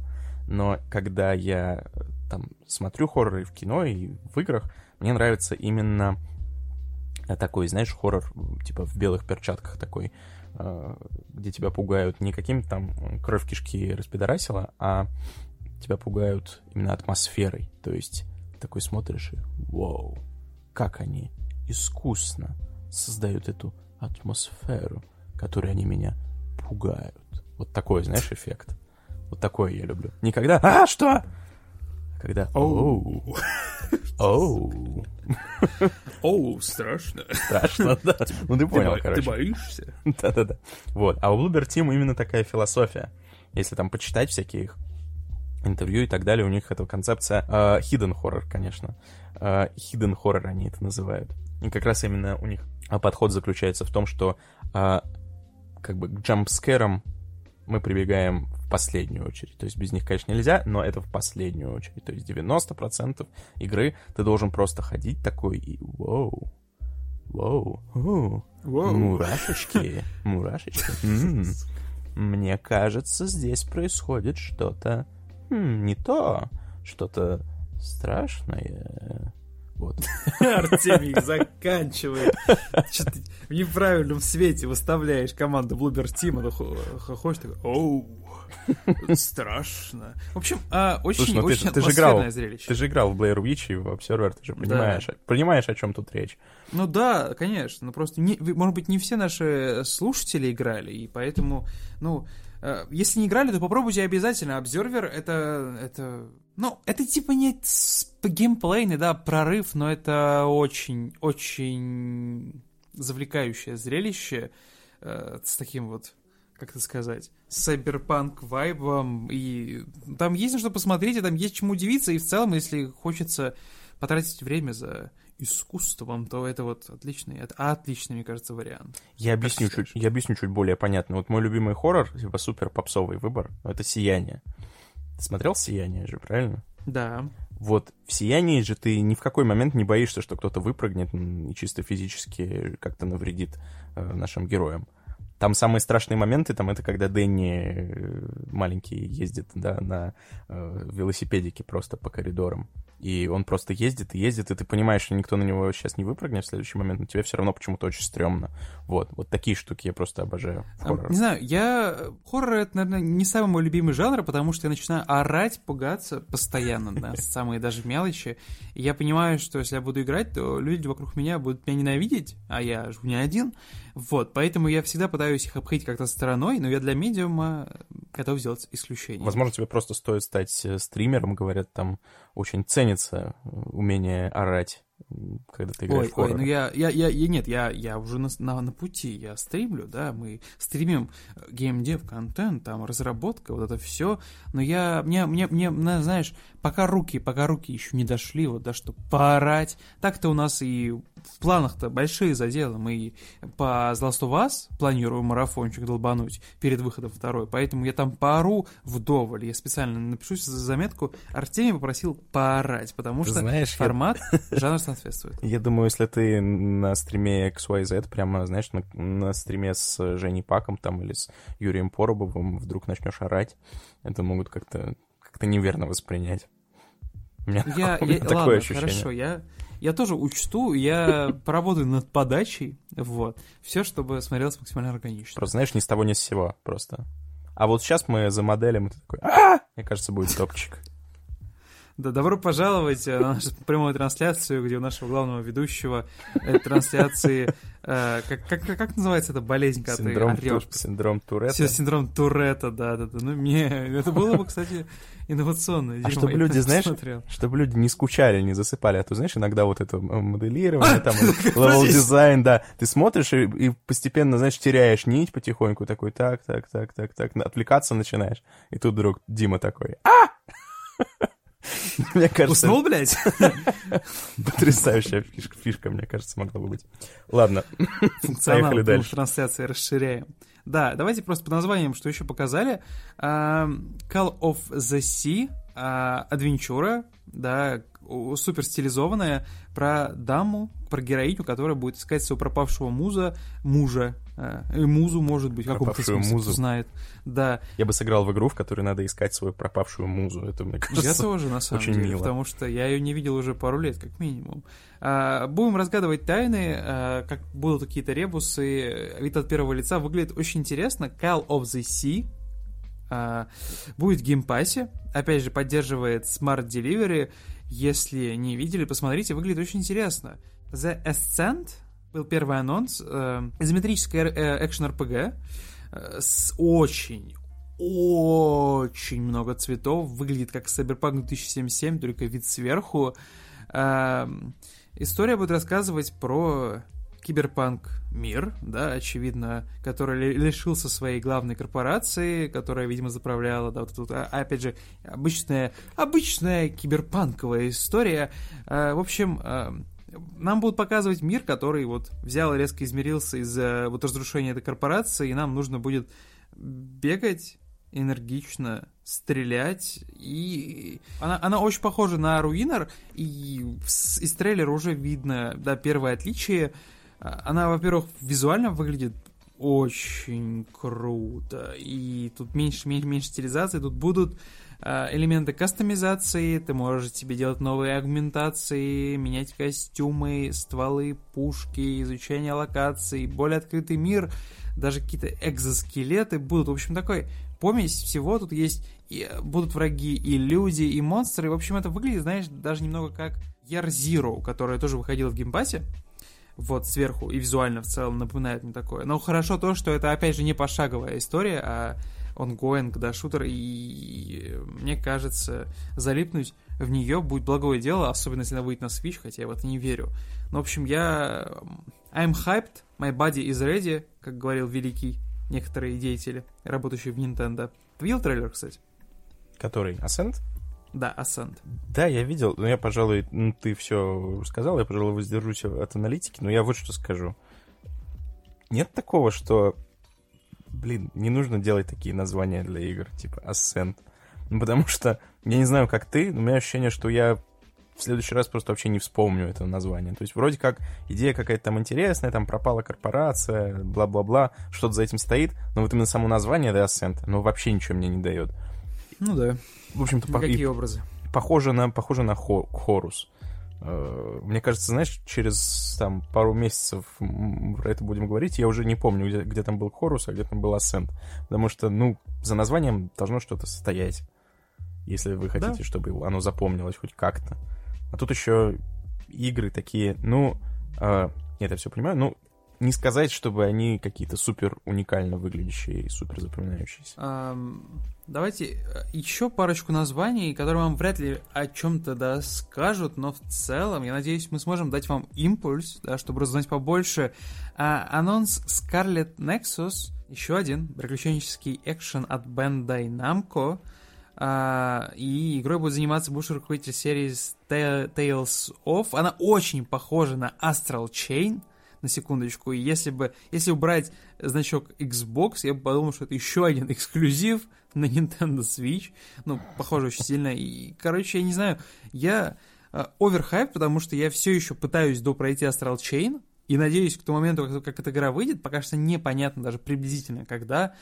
Но когда я э, там смотрю хорроры в кино и в играх, мне нравится именно э, такой, знаешь, хоррор, типа в белых перчатках такой, э, где тебя пугают не каким-то там кровь кишки распидорасила, а тебя пугают именно атмосферой. То есть такой смотришь и вау, как они искусно создают эту атмосферу, которой они меня пугают. Вот такой, знаешь, эффект. Вот такое я люблю. Никогда «А, что?» а Когда «Оу». «Оу». Оу, страшно. Страшно, да. Ну, ты понял, короче. боишься? Да-да-да. Вот. А у Bluebird Team именно такая философия. Если там почитать всякие их интервью и так далее, у них эта концепция э, hidden horror, конечно. Э, hidden horror они это называют. И как раз именно у них подход заключается в том, что э, как бы к джампскэрам мы прибегаем в последнюю очередь. То есть без них, конечно, нельзя, но это в последнюю очередь. То есть 90% игры ты должен просто ходить такой и вау, вау, у, мурашечки, мурашечки. м. Мне кажется, здесь происходит что-то не то, что-то страшное. Вот. Артемий заканчивает. Что ты в неправильном свете выставляешь команду Bluebird Team, а то хохочешь такой, оу, страшно. В общем, а, очень, Слушай, ну очень ты же играл, зрелище. ты же играл в Blair Witch и в Observer, ты же понимаешь, понимаешь, о чем тут речь. Ну да, конечно, но просто, не, вы- может быть, не все наши слушатели играли, и поэтому, ну, если не играли, то попробуйте обязательно. Observer это, это, ну, это типа не геймплейный, да, прорыв, но это очень, очень завлекающее зрелище э, с таким вот, как это сказать, сайберпанк вайбом, и там есть на что посмотреть, и там есть чему удивиться, и в целом, если хочется потратить время за искусством, то это вот отличный, это отличный, мне кажется, вариант. Я объясню, чуть, я объясню чуть более понятно. Вот мой любимый хоррор, типа супер попсовый выбор, это «Сияние». Ты смотрел «Сияние» же, правильно? Да. Вот в «Сиянии» же ты ни в какой момент не боишься, что кто-то выпрыгнет и чисто физически как-то навредит э, нашим героям. Там самые страшные моменты, там это когда Дэнни э, маленький ездит, да, на э, велосипедике просто по коридорам. И он просто ездит и ездит, и ты понимаешь, что никто на него сейчас не выпрыгнет в следующий момент, но тебе все равно почему-то очень стрёмно. Вот, вот такие штуки я просто обожаю в хоррорах. Не знаю, я... Хоррор — это, наверное, не самый мой любимый жанр, потому что я начинаю орать, пугаться постоянно на самые даже мелочи. И я понимаю, что если я буду играть, то люди вокруг меня будут меня ненавидеть, а я же не один. Вот, поэтому я всегда пытаюсь их обходить как-то стороной, но я для медиума готов сделать исключение. Возможно, тебе просто стоит стать э, стримером, говорят, там очень ценится э, умение орать когда ты играешь ой, в хоррор. Ой, ну я, я, я, я нет, я, я уже на, на, на пути, я стримлю, да, мы стримим геймдев контент, там разработка, вот это все, но я, мне, мне, мне, знаешь, пока руки, пока руки еще не дошли, вот, да, чтобы поорать, так-то у нас и в планах-то большие заделы, мы по of Us планируем марафончик долбануть перед выходом второй, поэтому я там поору вдоволь, я специально напишу заметку, Артемий попросил поорать, потому что Знаешь, формат, я... жанр соответствует. Я думаю, если ты на стриме XYZ, прямо, знаешь, на, на стриме с Женей Паком там или с Юрием Поробовым вдруг начнешь орать, это могут как-то как неверно воспринять. У меня, я, меня я, такое ладно, ощущение. Хорошо, я, я тоже учту, я поработаю над подачей, вот. Все, чтобы смотрелось максимально органично. Просто, знаешь, ни с того, ни с сего просто. А вот сейчас мы за моделем, и ты такой, а Мне кажется, будет топчик. Да, добро пожаловать э, на нашу прямую трансляцию, где у нашего главного ведущего э, трансляции... Э, как, как, как называется эта болезнь, когда синдром ты орешь? Ту, синдром Туретта. Синдром Туретта, да, да, да. Ну, мне... Это было бы, кстати, инновационно. А чтобы люди, знаешь, чтобы люди не скучали, не засыпали. А то, знаешь, иногда вот это моделирование, там, level design, да. Ты смотришь и, и постепенно, знаешь, теряешь нить потихоньку, такой, так, так, так, так, так, отвлекаться начинаешь. И тут вдруг Дима такой, а! Мне кажется... Уснул, блядь? Потрясающая фишка, фишка, мне кажется, могла бы быть. Ладно, поехали дальше. трансляции расширяем. Да, давайте просто по названиям, что еще показали. Uh, Call of the Sea, uh, Адвенчура, да, супер стилизованная, про даму, про героиню, которая будет искать своего пропавшего муза, мужа, э, музу, может быть, как он музу знает. Да. Я бы сыграл в игру, в которой надо искать свою пропавшую музу. Это, мне кажется, Я тоже, на самом очень деле, мило. потому что я ее не видел уже пару лет, как минимум. А, будем разгадывать тайны, а, как будут какие-то ребусы. Вид от первого лица выглядит очень интересно. Call of the Sea, а, будет в Game Pass е. Опять же, поддерживает Smart Delivery. Если не видели, посмотрите, выглядит очень интересно. The Ascent был первый анонс. Э, изометрическая э, экшен-РПГ э, с очень, очень много цветов. Выглядит как Cyberpunk 2077, только вид сверху. Э, история будет рассказывать про киберпанк мир, да, очевидно, который лишился своей главной корпорации, которая, видимо, заправляла, да, вот тут, а, опять же, обычная, обычная киберпанковая история. А, в общем, а, нам будут показывать мир, который вот взял и резко измерился из-за вот разрушения этой корпорации, и нам нужно будет бегать энергично, стрелять, и она, она очень похожа на Руинер, и из трейлера уже видно, да, первое отличие — она, во-первых, визуально выглядит очень круто. И тут меньше, меньше, меньше стилизации. Тут будут э, элементы кастомизации. Ты можешь себе делать новые аугментации, менять костюмы, стволы, пушки, изучение локаций, более открытый мир, даже какие-то экзоскелеты будут. В общем, такой помесь всего. Тут есть и будут враги и люди, и монстры. В общем, это выглядит, знаешь, даже немного как Year Zero, которая тоже выходила в Game Pass е вот сверху и визуально в целом напоминает мне такое. Но хорошо то, что это, опять же, не пошаговая история, а онгоинг, да, шутер, и мне кажется, залипнуть в нее будет благое дело, особенно если она выйдет на Switch, хотя я в это не верю. Но, в общем, я... I'm hyped, my body is ready, как говорил великий некоторые деятели, работающие в Nintendo. Ты видел трейлер, кстати? Который? Ascent? Да, Ascent. Да, я видел, но я, пожалуй, ну, ты все сказал, я, пожалуй, воздержусь от аналитики, но я вот что скажу. Нет такого, что, блин, не нужно делать такие названия для игр, типа Ascent. Ну, потому что, я не знаю, как ты, но у меня ощущение, что я в следующий раз просто вообще не вспомню это название. То есть вроде как идея какая-то там интересная, там пропала корпорация, бла-бла-бла, что-то за этим стоит, но вот именно само название The Ascent, ну, вообще ничего мне не дает. Ну да в общем-то, по... какие образы? Похоже на, похоже на хо... Хорус. Э, мне кажется, знаешь, через там пару месяцев про это будем говорить, я уже не помню, где, где там был Хорус, а где там был Асцент. Потому что, ну, за названием должно что-то стоять. Если вы хотите, да. чтобы оно запомнилось хоть как-то. А тут еще игры такие, ну, э, я все понимаю, ну, не сказать, чтобы они какие-то супер уникально выглядящие и супер запоминающиеся. Эм, давайте э, еще парочку названий, которые вам вряд ли о чем-то да, скажут, но в целом, я надеюсь, мы сможем дать вам импульс, да, чтобы разузнать побольше. А, анонс Scarlet Nexus, еще один приключенческий экшен от Bandai Namco, а, и игрой будет заниматься бывший руководитель серии Tales of. Она очень похожа на Astral Chain, на секундочку. Если бы, если убрать значок Xbox, я бы подумал, что это еще один эксклюзив на Nintendo Switch. Ну, похоже очень сильно. И, короче, я не знаю, я оверхайп, потому что я все еще пытаюсь допройти Astral Chain, и надеюсь, к тому моменту, как, как эта игра выйдет, пока что непонятно даже приблизительно когда,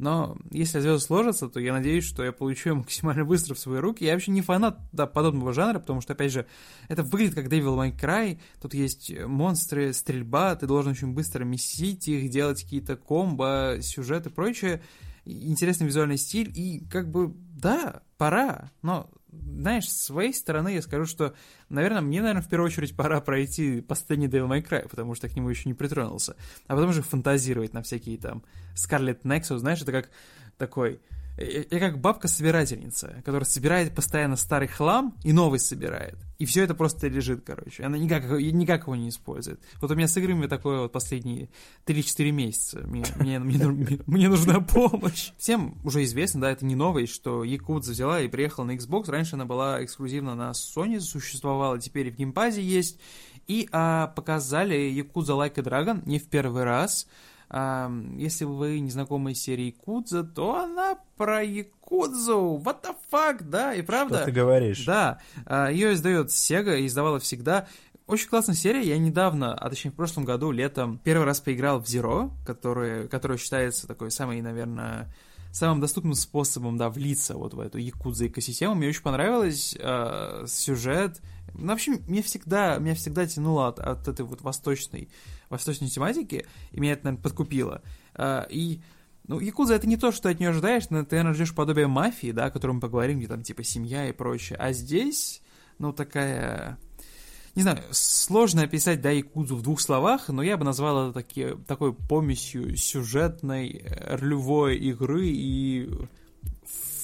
но если звезды сложатся, то я надеюсь, что я получу ее максимально быстро в свои руки. Я вообще не фанат да, подобного жанра, потому что, опять же, это выглядит как Devil May Cry, тут есть монстры, стрельба, ты должен очень быстро месить их, делать какие-то комбо, сюжеты и прочее. Интересный визуальный стиль, и как бы, да, пора, но знаешь, с своей стороны я скажу, что, наверное, мне, наверное, в первую очередь пора пройти последний Devil May Cry, потому что к нему еще не притронулся. А потом уже фантазировать на всякие там Scarlet Nexus, знаешь, это как такой я как бабка-собирательница, которая собирает постоянно старый хлам и новый собирает. И все это просто лежит, короче. Она никак, никак его не использует. Вот у меня с играми такое вот последние 3-4 месяца. Мне, мне, мне, мне нужна помощь. Всем уже известно, да, это не новость, что Якудза взяла и приехала на Xbox. Раньше она была эксклюзивно на Sony, существовала, теперь и в геймпазе есть. И а, показали Якудза Like a Dragon не в первый раз. А, если вы не знакомы с серией Кудза, то она про Якудзу. What the fuck, да, и правда. Что ты говоришь? Да, а, ее издает Sega и издавала всегда. Очень классная серия. Я недавно, а точнее в прошлом году, летом, первый раз поиграл в Zero, который, который считается такой самый, наверное, самым доступным способом, да, влиться вот в эту якудза экосистему. Мне очень понравилось э, сюжет. Ну, в общем, мне всегда, меня всегда тянуло от, от этой вот восточной восточной тематики, и меня это, наверное, подкупило. А, и ну, Якуза это не то, что ты от нее ожидаешь, ты, наверное, ждешь подобие мафии, да, о котором мы поговорим, где там типа семья и прочее. А здесь, ну, такая... Не знаю, сложно описать, да, Якузу в двух словах, но я бы назвал это таки, такой помесью сюжетной, э, ролевой игры и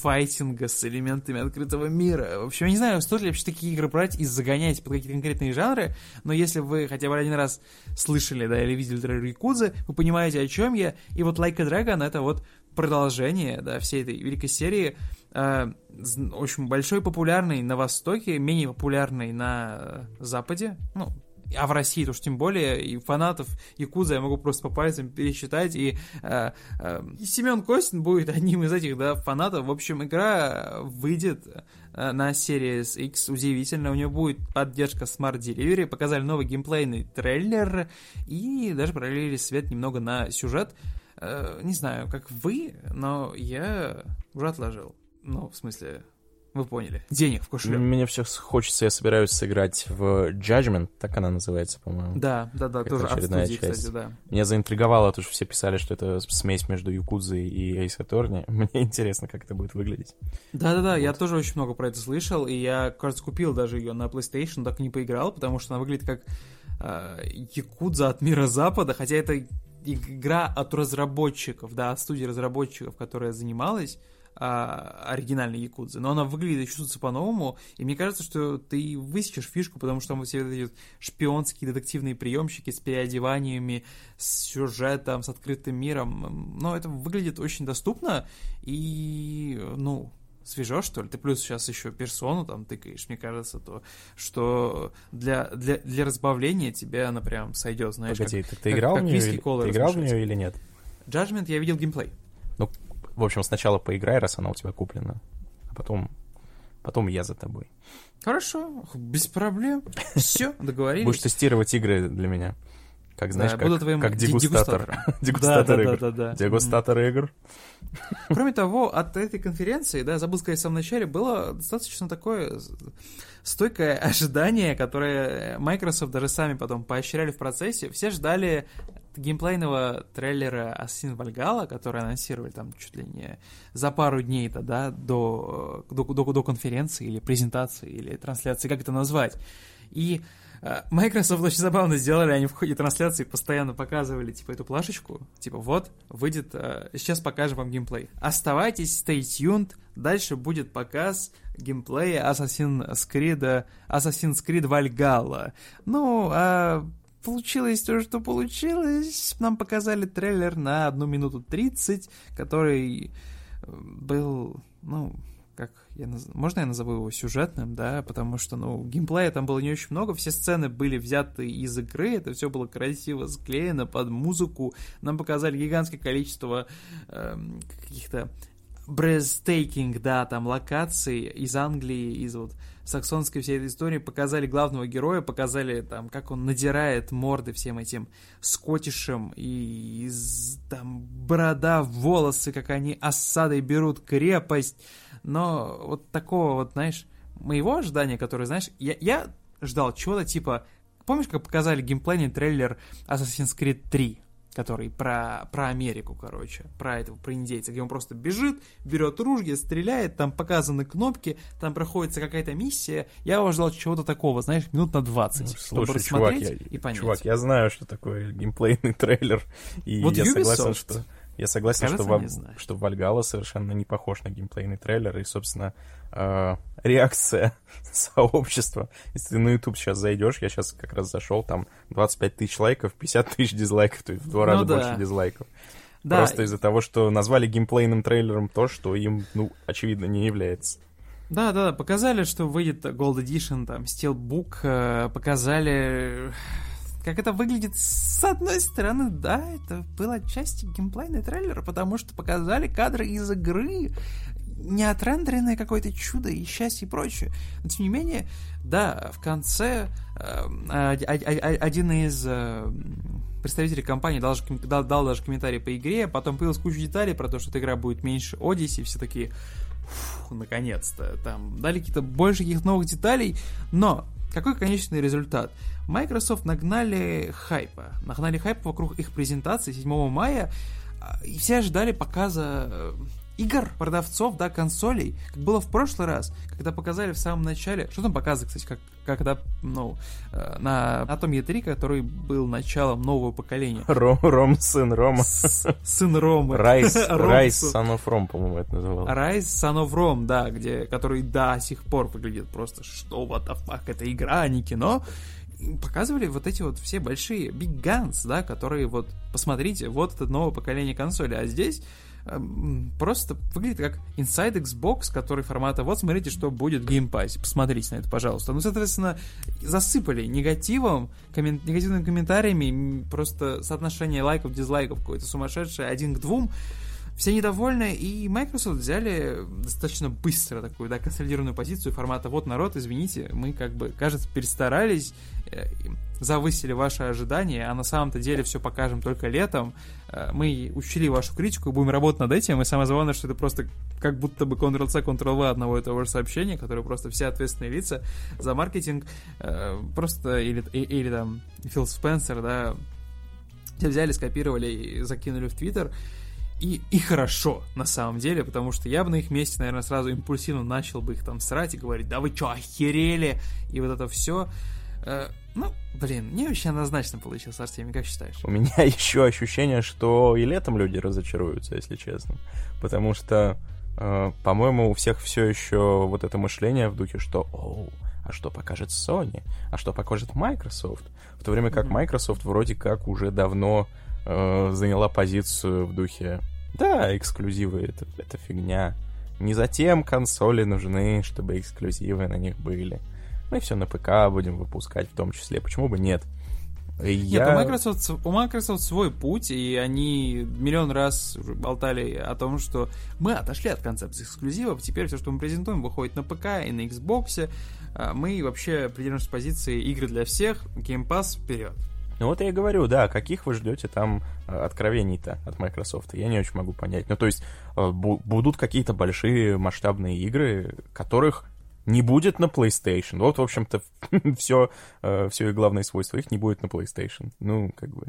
файтинга с элементами открытого мира. В общем, я не знаю, стоит ли вообще такие игры брать и загонять под какие-то конкретные жанры, но если вы хотя бы один раз слышали, да, или видели трейлер Якудзы, вы понимаете, о чем я. И вот Like a Dragon — это вот продолжение, да, всей этой великой серии, э, очень большой, популярный на Востоке, менее популярный на Западе, ну, а в России, то уж тем более, и фанатов Якуза я могу просто по пальцам пересчитать, и, э, э, и Семен Костин будет одним из этих, да, фанатов. В общем, игра выйдет э, на Series X, удивительно, у нее будет поддержка Smart Delivery, показали новый геймплейный трейлер, и даже пролили свет немного на сюжет. Э, не знаю, как вы, но я уже отложил. Ну, в смысле, вы поняли. Денег в кошелек. Мне все хочется, я собираюсь сыграть в Judgment, так она называется, по-моему. Да, да, да, тоже очередная от студии, часть. Кстати, да. Меня заинтриговало то, что все писали, что это смесь между Юкудзой и Ace Attorney. Мне интересно, как это будет выглядеть. Да-да-да, вот. я тоже очень много про это слышал, и я, кажется, купил даже ее на PlayStation, так и не поиграл, потому что она выглядит как э, Якудза от мира Запада, хотя это игра от разработчиков, да, от студии разработчиков, которая занималась а, оригинальной Якудзы, но она выглядит и чувствуется по-новому, и мне кажется, что ты высечешь фишку, потому что там все эти шпионские детективные приемщики с переодеваниями, с сюжетом, с открытым миром, но это выглядит очень доступно, и, ну, свежо, что ли, ты плюс сейчас еще персону там тыкаешь, мне кажется, то, что для, для, для разбавления тебе она прям сойдет, знаешь, Погоди, как, ты, ты играл как, в нее, или, ты играл в нее или нет? Judgment я видел геймплей. В общем, сначала поиграй, раз она у тебя куплена, а потом, потом я за тобой. Хорошо, без проблем. Все, договорились. Будешь тестировать игры для меня. Как знаешь, да, как, буду твоим как дегустатор. Дегустатор игр. Да, да, да, Дегустатор игр. Кроме того, от этой конференции, да, забыл сказать в самом начале, было достаточно такое стойкое ожидание, которое Microsoft даже сами потом поощряли в процессе. Все ждали геймплейного трейлера Assassin's Valhalla, который анонсировали там чуть ли не за пару дней -то, да, до, до, до, до конференции или презентации или трансляции, как это назвать. И Э, Microsoft очень забавно сделали, они в ходе трансляции постоянно показывали, типа, эту плашечку, типа, вот, выйдет, э, сейчас покажем вам геймплей. Оставайтесь, stay tuned, дальше будет показ геймплея Assassin's Creed, Assassin's Creed Valhalla. Ну, а получилось то, что получилось. Нам показали трейлер на 1 минуту 30, который был, ну, как я наз... можно я назову его сюжетным, да, потому что, ну, геймплея там было не очень много, все сцены были взяты из игры, это все было красиво склеено под музыку, нам показали гигантское количество э, каких-то breathtaking, да, там локаций из Англии, из вот саксонской всей этой истории, показали главного героя, показали там, как он надирает морды всем этим скотишем, и из, там борода, волосы, как они осадой берут крепость, но вот такого вот, знаешь, моего ожидания, которое, знаешь, я, я ждал чего-то типа... Помнишь, как показали геймплейный трейлер Assassin's Creed 3? Который про, про Америку, короче, про этого, про индейца, где он просто бежит, берет ружье, стреляет, там показаны кнопки, там проходится какая-то миссия. Я ожидал чего-то такого, знаешь, минут на 20, ну, слушай, чтобы чувак, я, и понять. Чувак, я знаю, что такое геймплейный трейлер, и вот я Ubisoft, согласен, что я согласен, Кажется, что, в, что Вальгала совершенно не похож на геймплейный трейлер, и, собственно, э, реакция сообщества. Если ты на YouTube сейчас зайдешь, я сейчас как раз зашел, там 25 тысяч лайков, 50 тысяч дизлайков, то есть в два раза ну, да. больше дизлайков. Да. Просто из-за того, что назвали геймплейным трейлером то, что им, ну, очевидно, не является. Да, да, показали, что выйдет Gold Edition, там, Steelbook, э, показали как это выглядит с одной стороны, да, это был отчасти геймплейный трейлер, потому что показали кадры из игры, не отрендеренное какое-то чудо и счастье и прочее. Но тем не менее, да, в конце э, один из э, представителей компании дал, дал, дал даже комментарий по игре, потом появилась куча деталей про то, что эта игра будет меньше Одиссе, все такие, наконец-то, там дали какие-то больше каких-то новых деталей, но какой конечный результат? Microsoft нагнали хайпа. Нагнали хайп вокруг их презентации 7 мая, а, и все ожидали показа э, игр, продавцов, да, консолей, как было в прошлый раз, когда показали в самом начале, что там показывали, кстати, как, когда, ну, э, на Atom E3, который был началом нового поколения. Ром, Ром сын Рома. сын Ромы. Райс, Райс Son of Rom, по-моему, это называлось. Райс Son of Rom, да, где, который до сих пор выглядит просто, что, what the fuck, это игра, а не кино показывали вот эти вот все большие big guns, да, которые вот, посмотрите, вот это новое поколение консоли, а здесь просто выглядит как Inside Xbox, который формата вот смотрите, что будет в Game Pass. Посмотрите на это, пожалуйста. Ну, соответственно, засыпали негативом, коммен... негативными комментариями, просто соотношение лайков, дизлайков какое-то сумасшедшее, один к двум. Все недовольны, и Microsoft взяли достаточно быстро такую, да, консолидированную позицию формата «Вот народ, извините, мы как бы, кажется, перестарались, э, завысили ваши ожидания, а на самом-то деле все покажем только летом. Э, мы учили вашу критику, будем работать над этим, и самое главное, что это просто как будто бы Ctrl-C, Ctrl-V одного и того же сообщения, которые просто все ответственные лица за маркетинг, э, просто, или, или там Фил Спенсер, да, все взяли, скопировали и закинули в Твиттер, и, и хорошо, на самом деле, потому что я бы на их месте, наверное, сразу импульсивно начал бы их там срать и говорить, да вы что, охерели? И вот это все. Э, ну, блин, не очень однозначно получилось, Артемий, как считаешь? У меня еще ощущение, что и летом люди разочаруются, если честно. Потому что, э, по-моему, у всех все еще вот это мышление в духе, что «Оу, а что покажет Sony? А что покажет Microsoft?» В то время как Microsoft вроде как уже давно э, заняла позицию в духе «Да, эксклюзивы это, это фигня. Не затем консоли нужны, чтобы эксклюзивы на них были». Мы все на ПК будем выпускать в том числе. Почему бы нет? Я... Нет, у Microsoft, у Microsoft свой путь, и они миллион раз болтали о том, что мы отошли от концепции эксклюзивов, теперь все, что мы презентуем, выходит на ПК и на Xbox. А мы вообще придерживаемся позиции игры для всех, Game Pass вперед. Ну вот я и говорю, да, каких вы ждете там э, откровений-то от Microsoft? Я не очень могу понять. Ну то есть э, будут какие-то большие масштабные игры, которых не будет на PlayStation. Вот, в общем-то, все, э, все их главное свойство. Их не будет на PlayStation. Ну, как бы...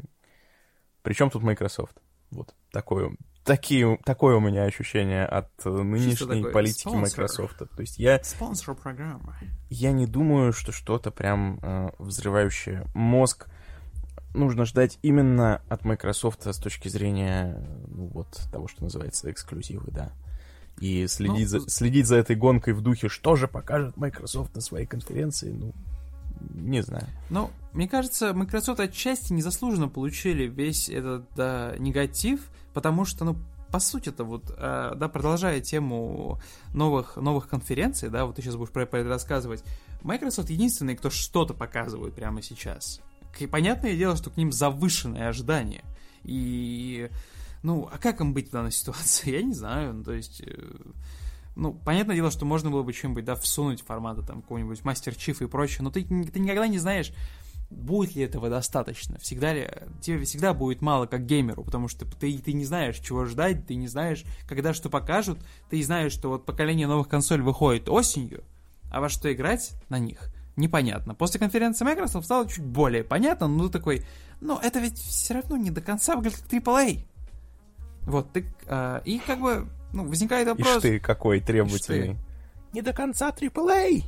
Причем тут Microsoft? Вот такое, такие, такое у меня ощущение от нынешней политики спонсор. Microsoft. То есть я... Спонсор программы. Я не думаю, что что-то прям э, взрывающее мозг нужно ждать именно от Microsoft с точки зрения ну, вот того, что называется эксклюзивы, да. И следить, ну, за, следить за этой гонкой в духе, что же покажет Microsoft на своей конференции, ну, не знаю. Ну, мне кажется, Microsoft отчасти незаслуженно получили весь этот да, негатив, потому что, ну, по сути это вот, э, да, продолжая тему новых, новых конференций, да, вот ты сейчас будешь про, про это рассказывать, Microsoft единственный, кто что-то показывает прямо сейчас. И понятное дело, что к ним завышенные ожидания. И, ну, а как им быть в данной ситуации? Я не знаю, ну, то есть... Э, ну, понятное дело, что можно было бы чем-нибудь, да, всунуть формата там какого-нибудь мастер чифа и прочее, но ты, ты никогда не знаешь, будет ли этого достаточно, всегда ли, тебе всегда будет мало как геймеру, потому что ты, ты не знаешь, чего ждать, ты не знаешь, когда что покажут, ты знаешь, что вот поколение новых консолей выходит осенью, а во что играть на них непонятно. После конференции Microsoft стало чуть более понятно, но ты такой, ну это ведь все равно не до конца выглядит как AAA. Вот, ты, э, и как бы ну, возникает вопрос... Ишь ты какой требовательный. Не до конца AAA.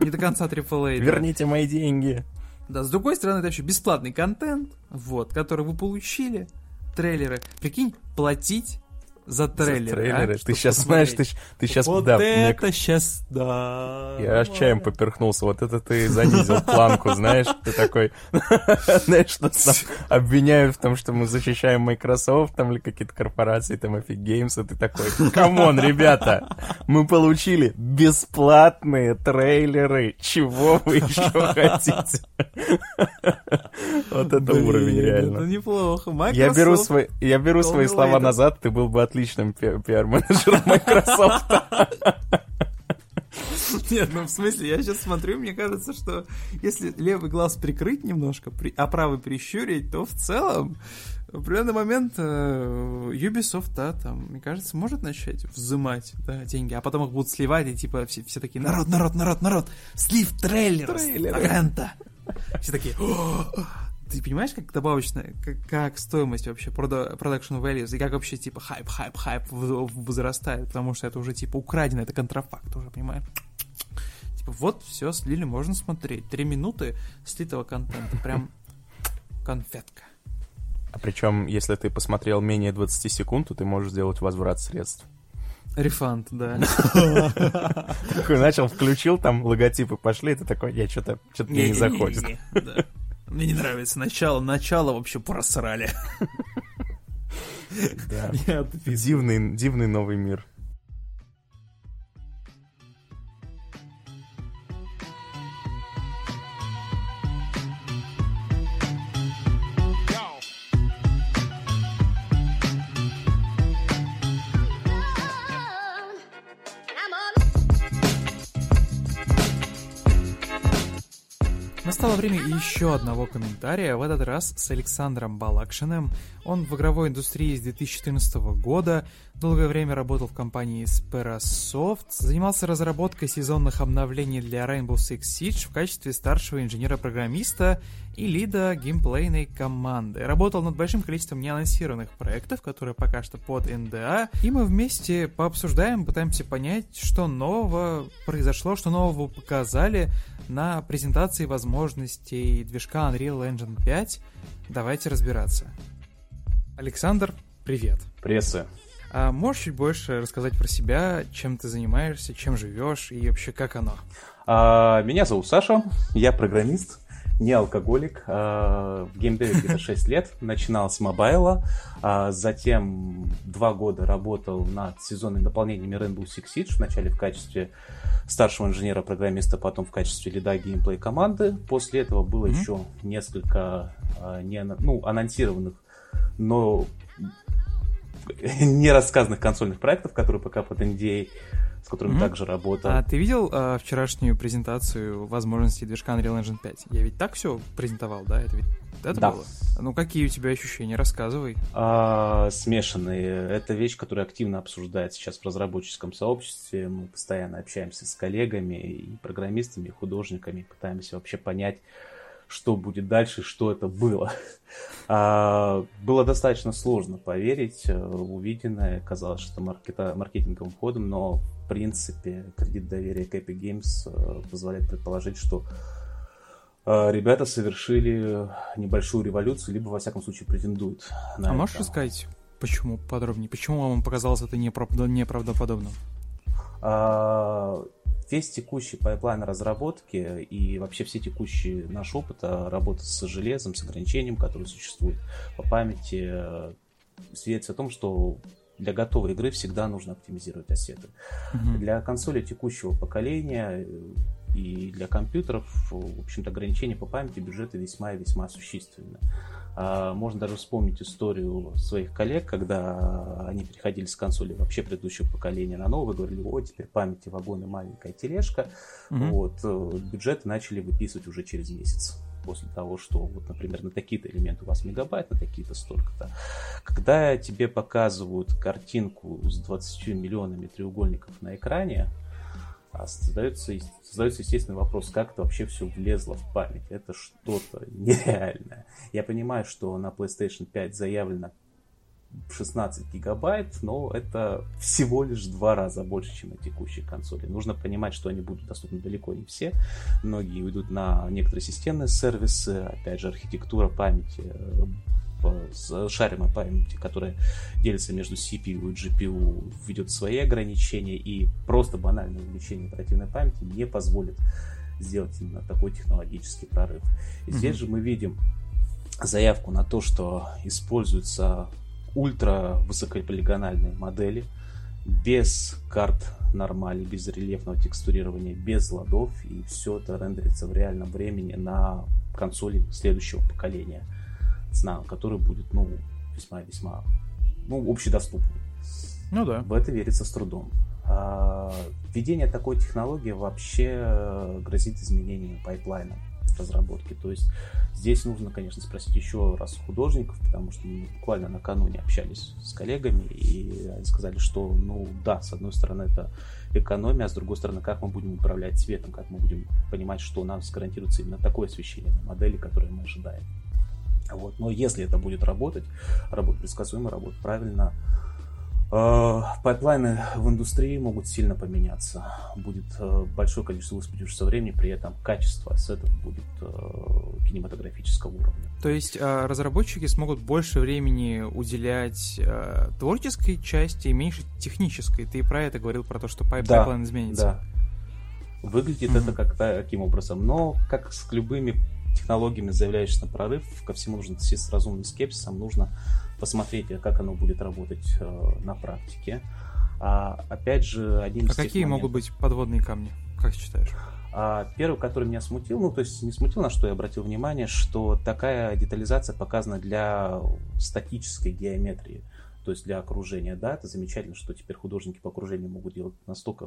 Не до конца AAA, Верните мои деньги. Да, с другой стороны, это еще бесплатный контент, вот, который вы получили, трейлеры. Прикинь, платить за трейлеры. За трейлеры. А? Ты сейчас знаешь, ты, ты сейчас... Вот да, это мне... сейчас, да. Я аж чаем поперхнулся. Вот это ты занизил планку, знаешь? Ты такой... Знаешь, что обвиняют в том, что мы защищаем Microsoft там или какие-то корпорации, там Epic Games, и ты такой, come on, ребята, мы получили бесплатные трейлеры. Чего вы еще хотите? Вот это уровень реально. Это неплохо. Я беру свои, я беру свои слова назад, ты был бы отличным пиар-менеджером Microsoft. Нет, ну в смысле, я сейчас смотрю, мне кажется, что если левый глаз прикрыть немножко, а правый прищурить, то в целом в определенный момент э, Ubisoft, да, там, мне кажется, может начать взимать да, деньги, а потом их будут сливать, и типа все, все такие, народ, народ, народ, народ, слив трейлер, трейлер. Все такие, ты понимаешь, как добавочная, как, как стоимость вообще production values, и как вообще, типа, хайп, хайп, хайп возрастает, потому что это уже, типа, украдено, это контрафакт уже, понимаешь? Типа, вот, все, слили, можно смотреть. Три минуты слитого контента, прям конфетка. А причем, если ты посмотрел менее 20 секунд, то ты можешь сделать возврат средств. Рефанд, да. Такой начал, включил, там логотипы пошли, и ты такой, я что-то не заходит. Мне не нравится начало. Начало вообще просрали. Да. Дивный, дивный новый мир. Настало время еще одного комментария, в этот раз с Александром Балакшиным. Он в игровой индустрии с 2014 года, долгое время работал в компании Sperasoft, занимался разработкой сезонных обновлений для Rainbow Six Siege в качестве старшего инженера-программиста и лида геймплейной команды. Работал над большим количеством неанонсированных проектов, которые пока что под НДА, и мы вместе пообсуждаем, пытаемся понять, что нового произошло, что нового показали на презентации возможностей движка Unreal Engine 5. Давайте разбираться. Александр, привет. Приветствую. А можешь чуть больше рассказать про себя, чем ты занимаешься, чем живешь и вообще как оно? А, меня зовут Саша, я программист, не алкоголик. А, в геймдеве где-то 6 лет. Начинал с мобайла, а затем два года работал над сезонными дополнениями Rainbow Six Siege, вначале в качестве старшего инженера-программиста, потом в качестве лида геймплей команды. После этого было mm-hmm. еще несколько а, не, ну, анонсированных но не рассказанных консольных проектов, которые пока под NDA, с которыми mm-hmm. также работал. А ты видел а, вчерашнюю презентацию возможностей движка Unreal Engine 5? Я ведь так все презентовал, да? Это ведь это да. было? Ну, какие у тебя ощущения? Рассказывай. А, смешанные. Это вещь, которая активно обсуждается сейчас в разработческом сообществе. Мы постоянно общаемся с коллегами и программистами, и художниками, пытаемся вообще понять, что будет дальше, что это было. А, было достаточно сложно поверить э, увиденное. Казалось, что маркета, маркетинговым ходом, но в принципе кредит доверия к Epic Games э, позволяет предположить, что э, ребята совершили небольшую революцию, либо, во всяком случае, претендуют на А это. можешь сказать, почему подробнее? Почему вам показалось это неправдоподобным? А, весь текущий пайплайн разработки и вообще все текущий наш опыт а, работы с железом, с ограничением, которое существует по памяти, э, свидетельствует о том, что для готовой игры всегда нужно оптимизировать ассеты. Mm-hmm. Для консоли текущего поколения э, и для компьютеров, в общем-то, ограничения по памяти бюджета весьма и весьма существенны. А, можно даже вспомнить историю своих коллег, когда они переходили с консоли вообще предыдущего поколения на новое, говорили, о, теперь памяти вагоны, маленькая тележка. Mm-hmm. Вот, э, бюджеты начали выписывать уже через месяц после того, что, вот, например, на такие-то элементы у вас мегабайт, на такие-то столько-то. Когда тебе показывают картинку с 20 миллионами треугольников на экране, а создается, создается естественный вопрос, как это вообще все влезло в память. Это что-то нереальное. Я понимаю, что на PlayStation 5 заявлено 16 гигабайт, но это всего лишь два раза больше, чем на текущей консоли. Нужно понимать, что они будут доступны далеко не все. Многие уйдут на некоторые системные сервисы, опять же, архитектура памяти с шаримой памяти, которая делится между CPU и GPU, введет свои ограничения, и просто банальное увеличение оперативной памяти не позволит сделать именно такой технологический прорыв. И mm-hmm. здесь же мы видим заявку на то, что используются ультра высокополигональные модели без карт нормали, без рельефного текстурирования, без ладов, и все это рендерится в реальном времени на консоли следующего поколения цена, которая будет, ну, весьма-весьма, ну, общедоступной. Ну да. В это верится с трудом. А, введение такой технологии вообще грозит изменением пайплайна разработки. То есть здесь нужно, конечно, спросить еще раз художников, потому что мы буквально накануне общались с коллегами, и они сказали, что, ну да, с одной стороны это экономия, а с другой стороны, как мы будем управлять цветом, как мы будем понимать, что у нас гарантируется именно такое освещение на модели, которое мы ожидаем. Вот. Но если это будет работать, работать предсказуемо, работать правильно, э, пайплайны в индустрии могут сильно поменяться. Будет э, большое количество высвободившегося времени, при этом качество ассетов будет э, кинематографического уровня. То есть разработчики смогут больше времени уделять творческой части и меньше технической. Ты про это говорил, про то, что пайплайн да, изменится. Да. Выглядит mm-hmm. это как таким образом, но как с любыми технологиями, заявляешь на прорыв, ко всему нужно идти с разумным скепсисом, нужно посмотреть, как оно будет работать э, на практике. А, опять же, один а из какие моментов... могут быть подводные камни, как считаешь? А, первый, который меня смутил, ну, то есть не смутил, на что я обратил внимание, что такая детализация показана для статической геометрии то есть для окружения, да, это замечательно, что теперь художники по окружению могут делать настолько,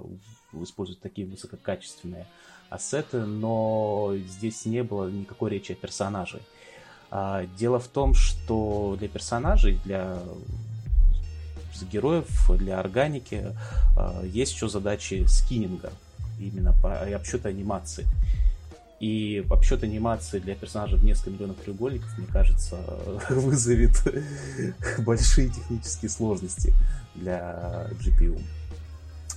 использовать такие высококачественные ассеты, но здесь не было никакой речи о персонаже. А, дело в том, что для персонажей, для героев, для органики а, есть еще задачи скиннинга, именно по обсчета анимации. И обсчет анимации для персонажа в несколько миллионов треугольников, мне кажется, вызовет большие технические сложности для GPU.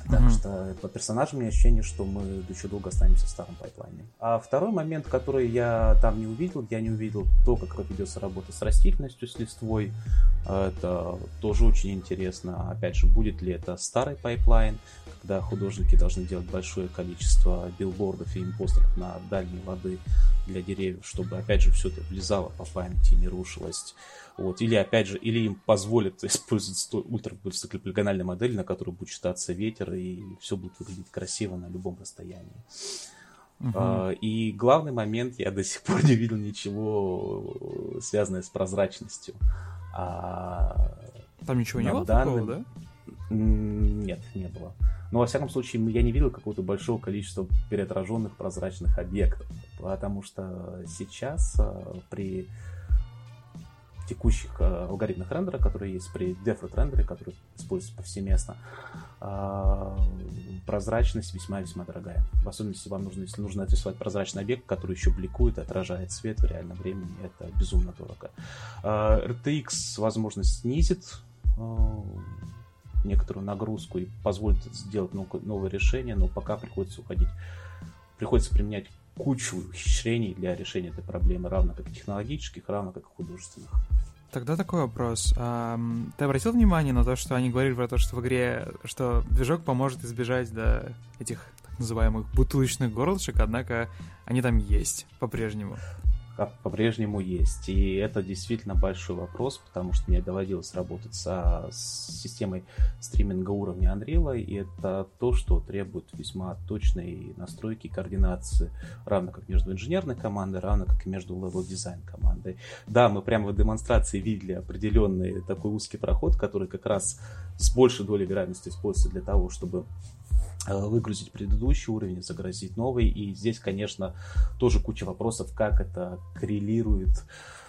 Так mm-hmm. что по персонажам у меня ощущение, что мы еще долго останемся в старом пайплайне. А второй момент, который я там не увидел, я не увидел то, как ведется работа с растительностью, с листвой. Это тоже очень интересно. Опять же, будет ли это старый пайплайн, когда художники должны делать большое количество билбордов и импостеров на дальние LOD ы для деревьев, чтобы, опять же, все это влезало по памяти, не рушилось. Вот. Или, опять же, или им позволят использовать ультравысокополигональную модель, на которой будет читаться ветер, и все будет выглядеть красиво на любом расстоянии. Uh-huh. Uh, и главный момент, я до сих пор не видел ничего связанное с прозрачностью. А, Там ничего не было данным... такого, да? Нет, не было. Но, во всяком случае, я не видел какого-то большого количества переотраженных прозрачных объектов. Потому что сейчас а, при текущих э, алгоритмах рендера, которые есть при default рендере, который используется повсеместно, э, прозрачность весьма-весьма дорогая. В особенности вам нужно, если нужно отрисовать прозрачный объект, который еще бликует, отражает свет в реальном времени, это безумно дорого. Э, RTX возможность снизит э, некоторую нагрузку и позволит сделать новое решение, но пока приходится уходить, приходится применять кучу ухищрений для решения этой проблемы, равно как технологических, равно как художественных. Тогда такой вопрос. Ты обратил внимание на то, что они говорили про то, что в игре, что движок поможет избежать до этих так называемых бутылочных горлышек, однако они там есть по-прежнему по-прежнему есть. И это действительно большой вопрос, потому что мне доводилось работать со, с системой стриминга уровня Unreal, и это то, что требует весьма точной настройки и координации, равно как между инженерной командой, равно как и между level дизайн командой. Да, мы прямо в демонстрации видели определенный такой узкий проход, который как раз с большей долей вероятности используется для того, чтобы выгрузить предыдущий уровень, загрузить новый. И здесь, конечно, тоже куча вопросов, как это коррелирует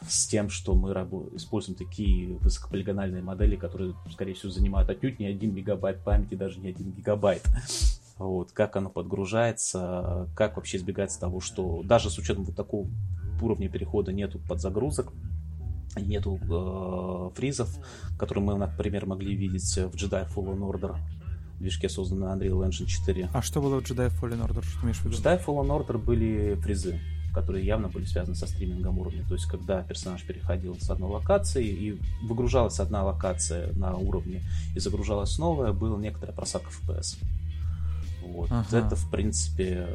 с тем, что мы используем такие высокополигональные модели, которые, скорее всего, занимают отнюдь не 1 мегабайт памяти, даже не 1 гигабайт. Вот, как оно подгружается, как вообще избегается того, что даже с учетом вот такого уровня перехода нету подзагрузок, нету э, фризов, которые мы, например, могли видеть в Jedi Fallen Order движке, созданном на Unreal Engine 4. А что было в Jedi Fallen Order? Что ты имеешь в виду? В Jedi Fallen Order были фризы, которые явно были связаны со стримингом уровня. То есть, когда персонаж переходил с одной локации и выгружалась одна локация на уровне и загружалась новая, была некоторая просадка FPS. Вот. Ага. Это, в принципе,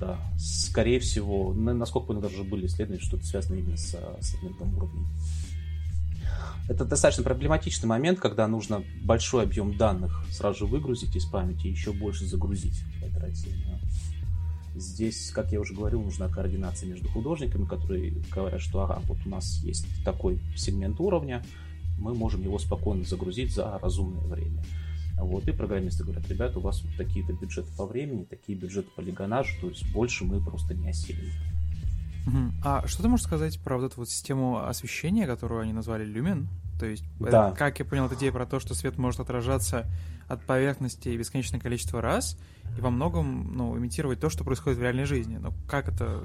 да. Скорее всего, насколько понял, даже были исследования, что это связано именно с стримингом уровня. Это достаточно проблематичный момент, когда нужно большой объем данных сразу же выгрузить из памяти и еще больше загрузить оперативно. Здесь, как я уже говорил, нужна координация между художниками, которые говорят, что ага, вот у нас есть такой сегмент уровня, мы можем его спокойно загрузить за разумное время. Вот, и программисты говорят, ребята, у вас вот такие-то бюджеты по времени, такие бюджеты по лиганажу, то есть больше мы просто не осилим. Угу. А что ты можешь сказать про вот эту вот систему освещения, которую они назвали люмен? То есть, да. это, как я понял, это идея про то, что свет может отражаться от поверхности бесконечное количество раз и во многом ну, имитировать то, что происходит в реальной жизни. Но как это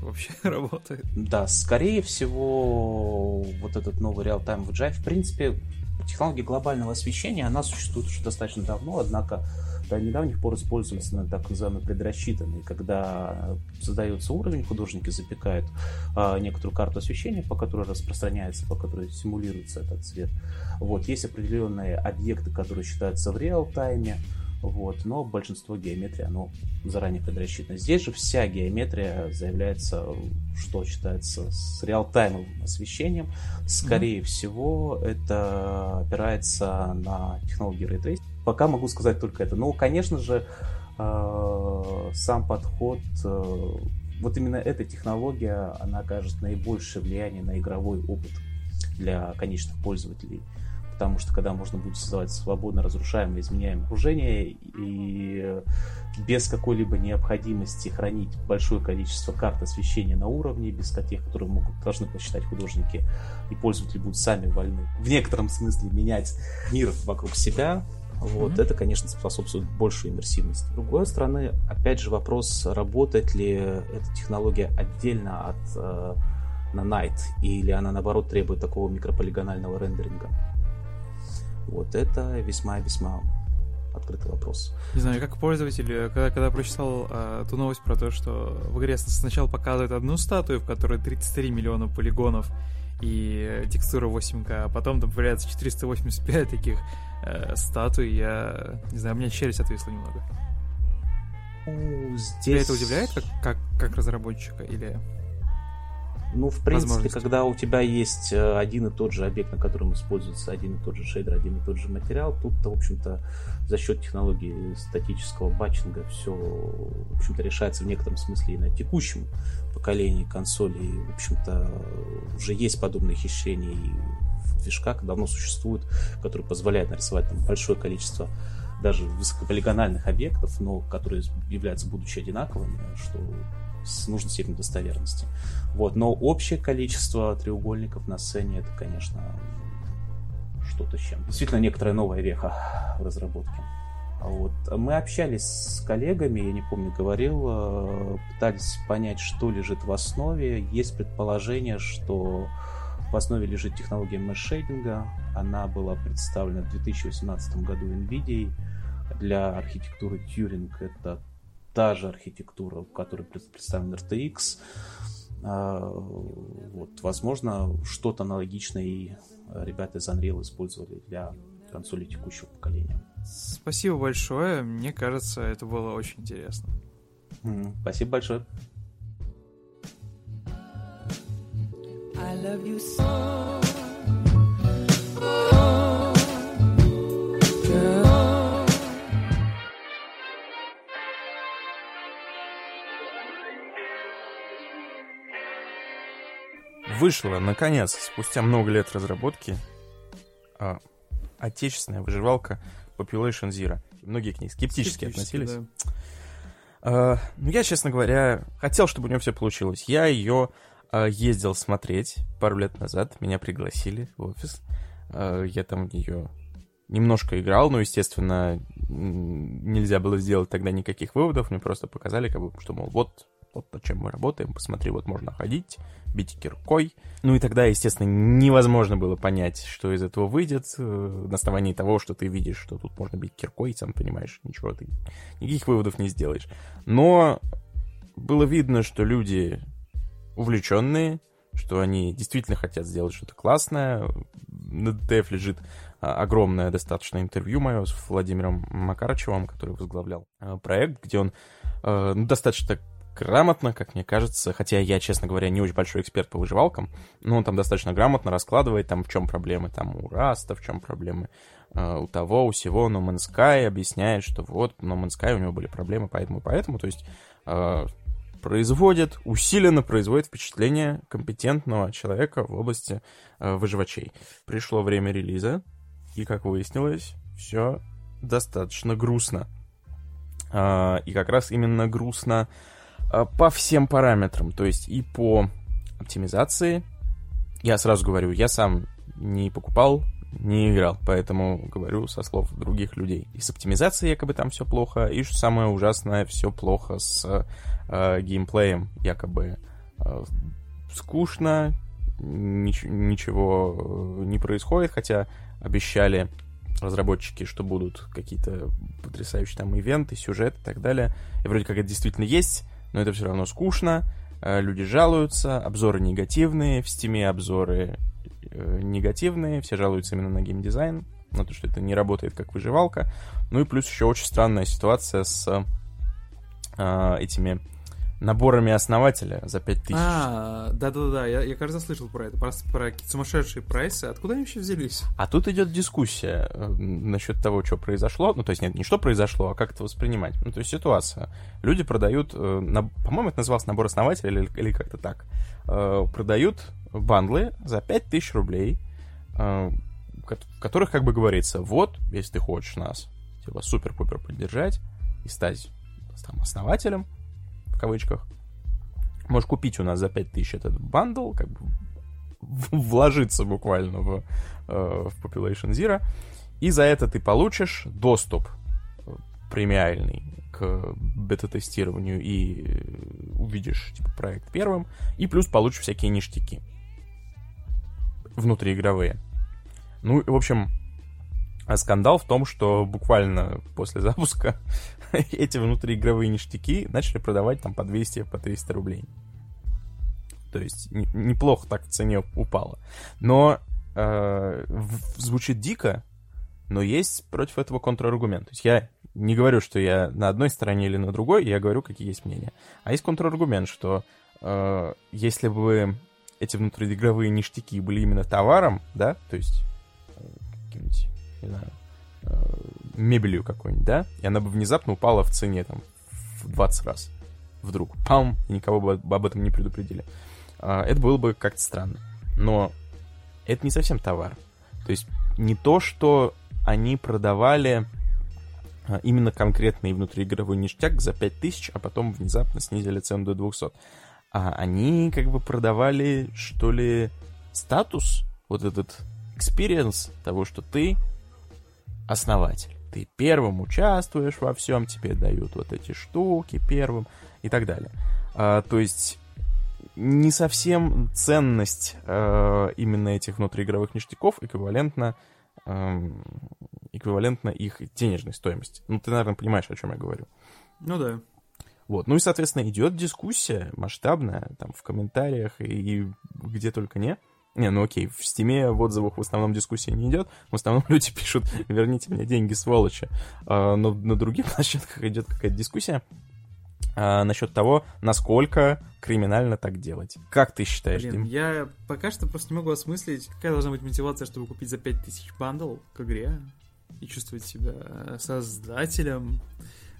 вообще работает? Да, скорее всего, вот этот новый Real-Time VGI, в принципе, технология глобального освещения, она существует уже достаточно давно, однако до недавних пор используется на так называемый предрасчитанный, когда задается уровень, художники запекают а, некоторую карту освещения, по которой распространяется, по которой симулируется этот цвет. Вот, есть определенные объекты, которые считаются в реал-тайме, вот, но большинство геометрии, оно заранее предрасчитано. Здесь же вся геометрия заявляется, что считается с реалтаймовым освещением. Скорее mm-hmm. всего, это опирается на технологии Ray Пока могу сказать только это. Ну, конечно же, э, сам подход, э, вот именно эта технология, она окажет наибольшее влияние на игровой опыт для конечных пользователей потому что когда можно будет создавать свободно разрушаемое, изменяемое окружение и без какой-либо необходимости хранить большое количество карт освещения на уровне, без тех, которые могут, должны посчитать художники, и пользователи будут сами вольны в некотором смысле менять мир вокруг себя, вот, mm-hmm. это, конечно, способствует большей иммерсивности. С другой стороны, опять же вопрос, работает ли эта технология отдельно от э, на Night, или она, наоборот, требует такого микрополигонального рендеринга. Вот это весьма-весьма открытый вопрос. Не знаю, как пользователь, когда, когда прочитал э, ту новость про то, что в игре сначала показывают одну статую, в которой 33 миллиона полигонов и текстура 8К, а потом там появляется 485 таких э, статуй, я не знаю, у меня челюсть отвисла немного. Ну, здесь... Тебя это удивляет как, как, как разработчика или... Ну, в принципе, когда у тебя есть э, один и тот же объект, на котором используется один и тот же шейдер, один и тот же материал, тут-то, в общем-то, за счет технологии статического батчинга все, в общем-то, решается в некотором смысле и на текущем поколении консолей. В общем-то, уже есть подобные хищрения и в движках давно существуют, которые позволяют нарисовать там большое количество даже высокополигональных объектов, но которые являются будучи одинаковыми, что с нужной степенью достоверности. Вот, но общее количество треугольников на сцене это, конечно, что-то с чем. Действительно, некоторая новая веха в разработке. Вот. Мы общались с коллегами, я не помню, говорил, э, пытались понять, что лежит в основе. Есть предположение, что в основе лежит технология меш-шейдинга. Она была представлена в 2018 году NVIDIA для архитектуры Turing. Это та же архитектура, в которой представлен RTX. А, вот, возможно, что-то аналогичное и ребята из Unreal использовали для консоли текущего поколения. Спасибо большое. Мне кажется, это было очень интересно. Спасибо большое. Вышла, наконец, спустя много лет разработки, а, отечественная выживалка Population Zero. Многие к ней скептически, скептически относились. Да. Uh, ну, я, честно говоря, хотел, чтобы у нее все получилось. Я ее ездил смотреть пару лет назад. Меня пригласили в офис. Uh, я там в нее немножко играл, но, естественно, нельзя было сделать тогда никаких выводов. Мне просто показали, как бы, что, мол, вот вот над чем мы работаем, посмотри, вот можно ходить, бить киркой. Ну и тогда, естественно, невозможно было понять, что из этого выйдет, э, на основании того, что ты видишь, что тут можно бить киркой, сам понимаешь, ничего ты, никаких выводов не сделаешь. Но было видно, что люди увлеченные, что они действительно хотят сделать что-то классное. На DTF лежит а, огромное достаточно интервью мое с Владимиром Макарычевым, который возглавлял а, проект, где он э, ну, достаточно грамотно, как мне кажется, хотя я, честно говоря, не очень большой эксперт по выживалкам, но он там достаточно грамотно раскладывает, там, в чем проблемы там у Раста, в чем проблемы э, у того, у всего, No Man's Sky объясняет, что вот, No Man's Sky у него были проблемы, поэтому, поэтому, то есть производит, усиленно производит впечатление компетентного человека в области э, выживачей. Пришло время релиза, и, как выяснилось, все достаточно грустно. Э, и как раз именно грустно Э, по всем параметрам, то есть и по оптимизации. Я сразу говорю, я сам не покупал, не играл, поэтому говорю со слов других людей. И с оптимизацией якобы там все плохо, и что самое ужасное, все плохо с э, геймплеем, якобы э, скучно, нич- ничего э, не происходит, хотя обещали разработчики, что будут какие-то потрясающие там ивенты, сюжеты и так далее. И вроде как это действительно есть, но это все равно скучно, э, люди жалуются, обзоры негативные, в стиме обзоры негативные, все жалуются именно на геймдизайн, на то, что это не работает как выживалка. Ну и плюс еще очень странная ситуация с э, этими наборами основателя за 5000. А, да-да-да, я, я, кажется, слышал про это, про, про какие-то сумасшедшие прайсы. Откуда они вообще взялись? А тут идет дискуссия э, насчет того, что произошло. Ну, то есть, нет, не что произошло, а как это воспринимать. Ну, то есть, ситуация. Люди продают, э, на, по-моему, это назывался набор основателя или, или как-то так. Э, продают бандлы за 5000 рублей, в которых как бы говорится, вот, если ты хочешь нас, типа, супер-пупер поддержать и стать там, основателем, кавычках. Можешь купить у нас за 5000 этот бандл, как бы вложиться буквально в, э, в Population Zero, и за это ты получишь доступ премиальный к бета-тестированию и увидишь типа, проект первым, и плюс получишь всякие ништяки внутриигровые. Ну, в общем, скандал в том, что буквально после запуска эти внутриигровые ништяки начали продавать там по 200, по 300 рублей. То есть неплохо так в цене упало. Но э, звучит дико, но есть против этого контраргумент. То есть я не говорю, что я на одной стороне или на другой, я говорю, какие есть мнения. А есть контраргумент, что э, если бы эти внутриигровые ништяки были именно товаром, да, то есть э, каким-нибудь, не знаю, э, мебелью какой-нибудь, да, и она бы внезапно упала в цене там в 20 раз. Вдруг. Пам! И никого бы об этом не предупредили. А, это было бы как-то странно. Но это не совсем товар. То есть не то, что они продавали а, именно конкретный внутриигровой ништяк за 5000, а потом внезапно снизили цену до 200. А они как бы продавали, что ли, статус, вот этот experience того, что ты основатель. Ты первым участвуешь во всем, тебе дают вот эти штуки первым и так далее. А, то есть не совсем ценность э, именно этих внутриигровых ништяков эквивалентна э, эквивалентна их денежной стоимости. Ну, ты, наверное, понимаешь, о чем я говорю. Ну да. Вот. Ну и, соответственно, идет дискуссия масштабная, там, в комментариях и, и где только не. Не, ну окей, в стиме в отзывах в основном дискуссия не идет, в основном люди пишут «верните мне деньги, сволочи». А, но на других площадках идет какая-то дискуссия а, насчет того, насколько криминально так делать. Как ты считаешь, Блин, Дим? я пока что просто не могу осмыслить, какая должна быть мотивация, чтобы купить за 5000 bundle к игре и чувствовать себя создателем,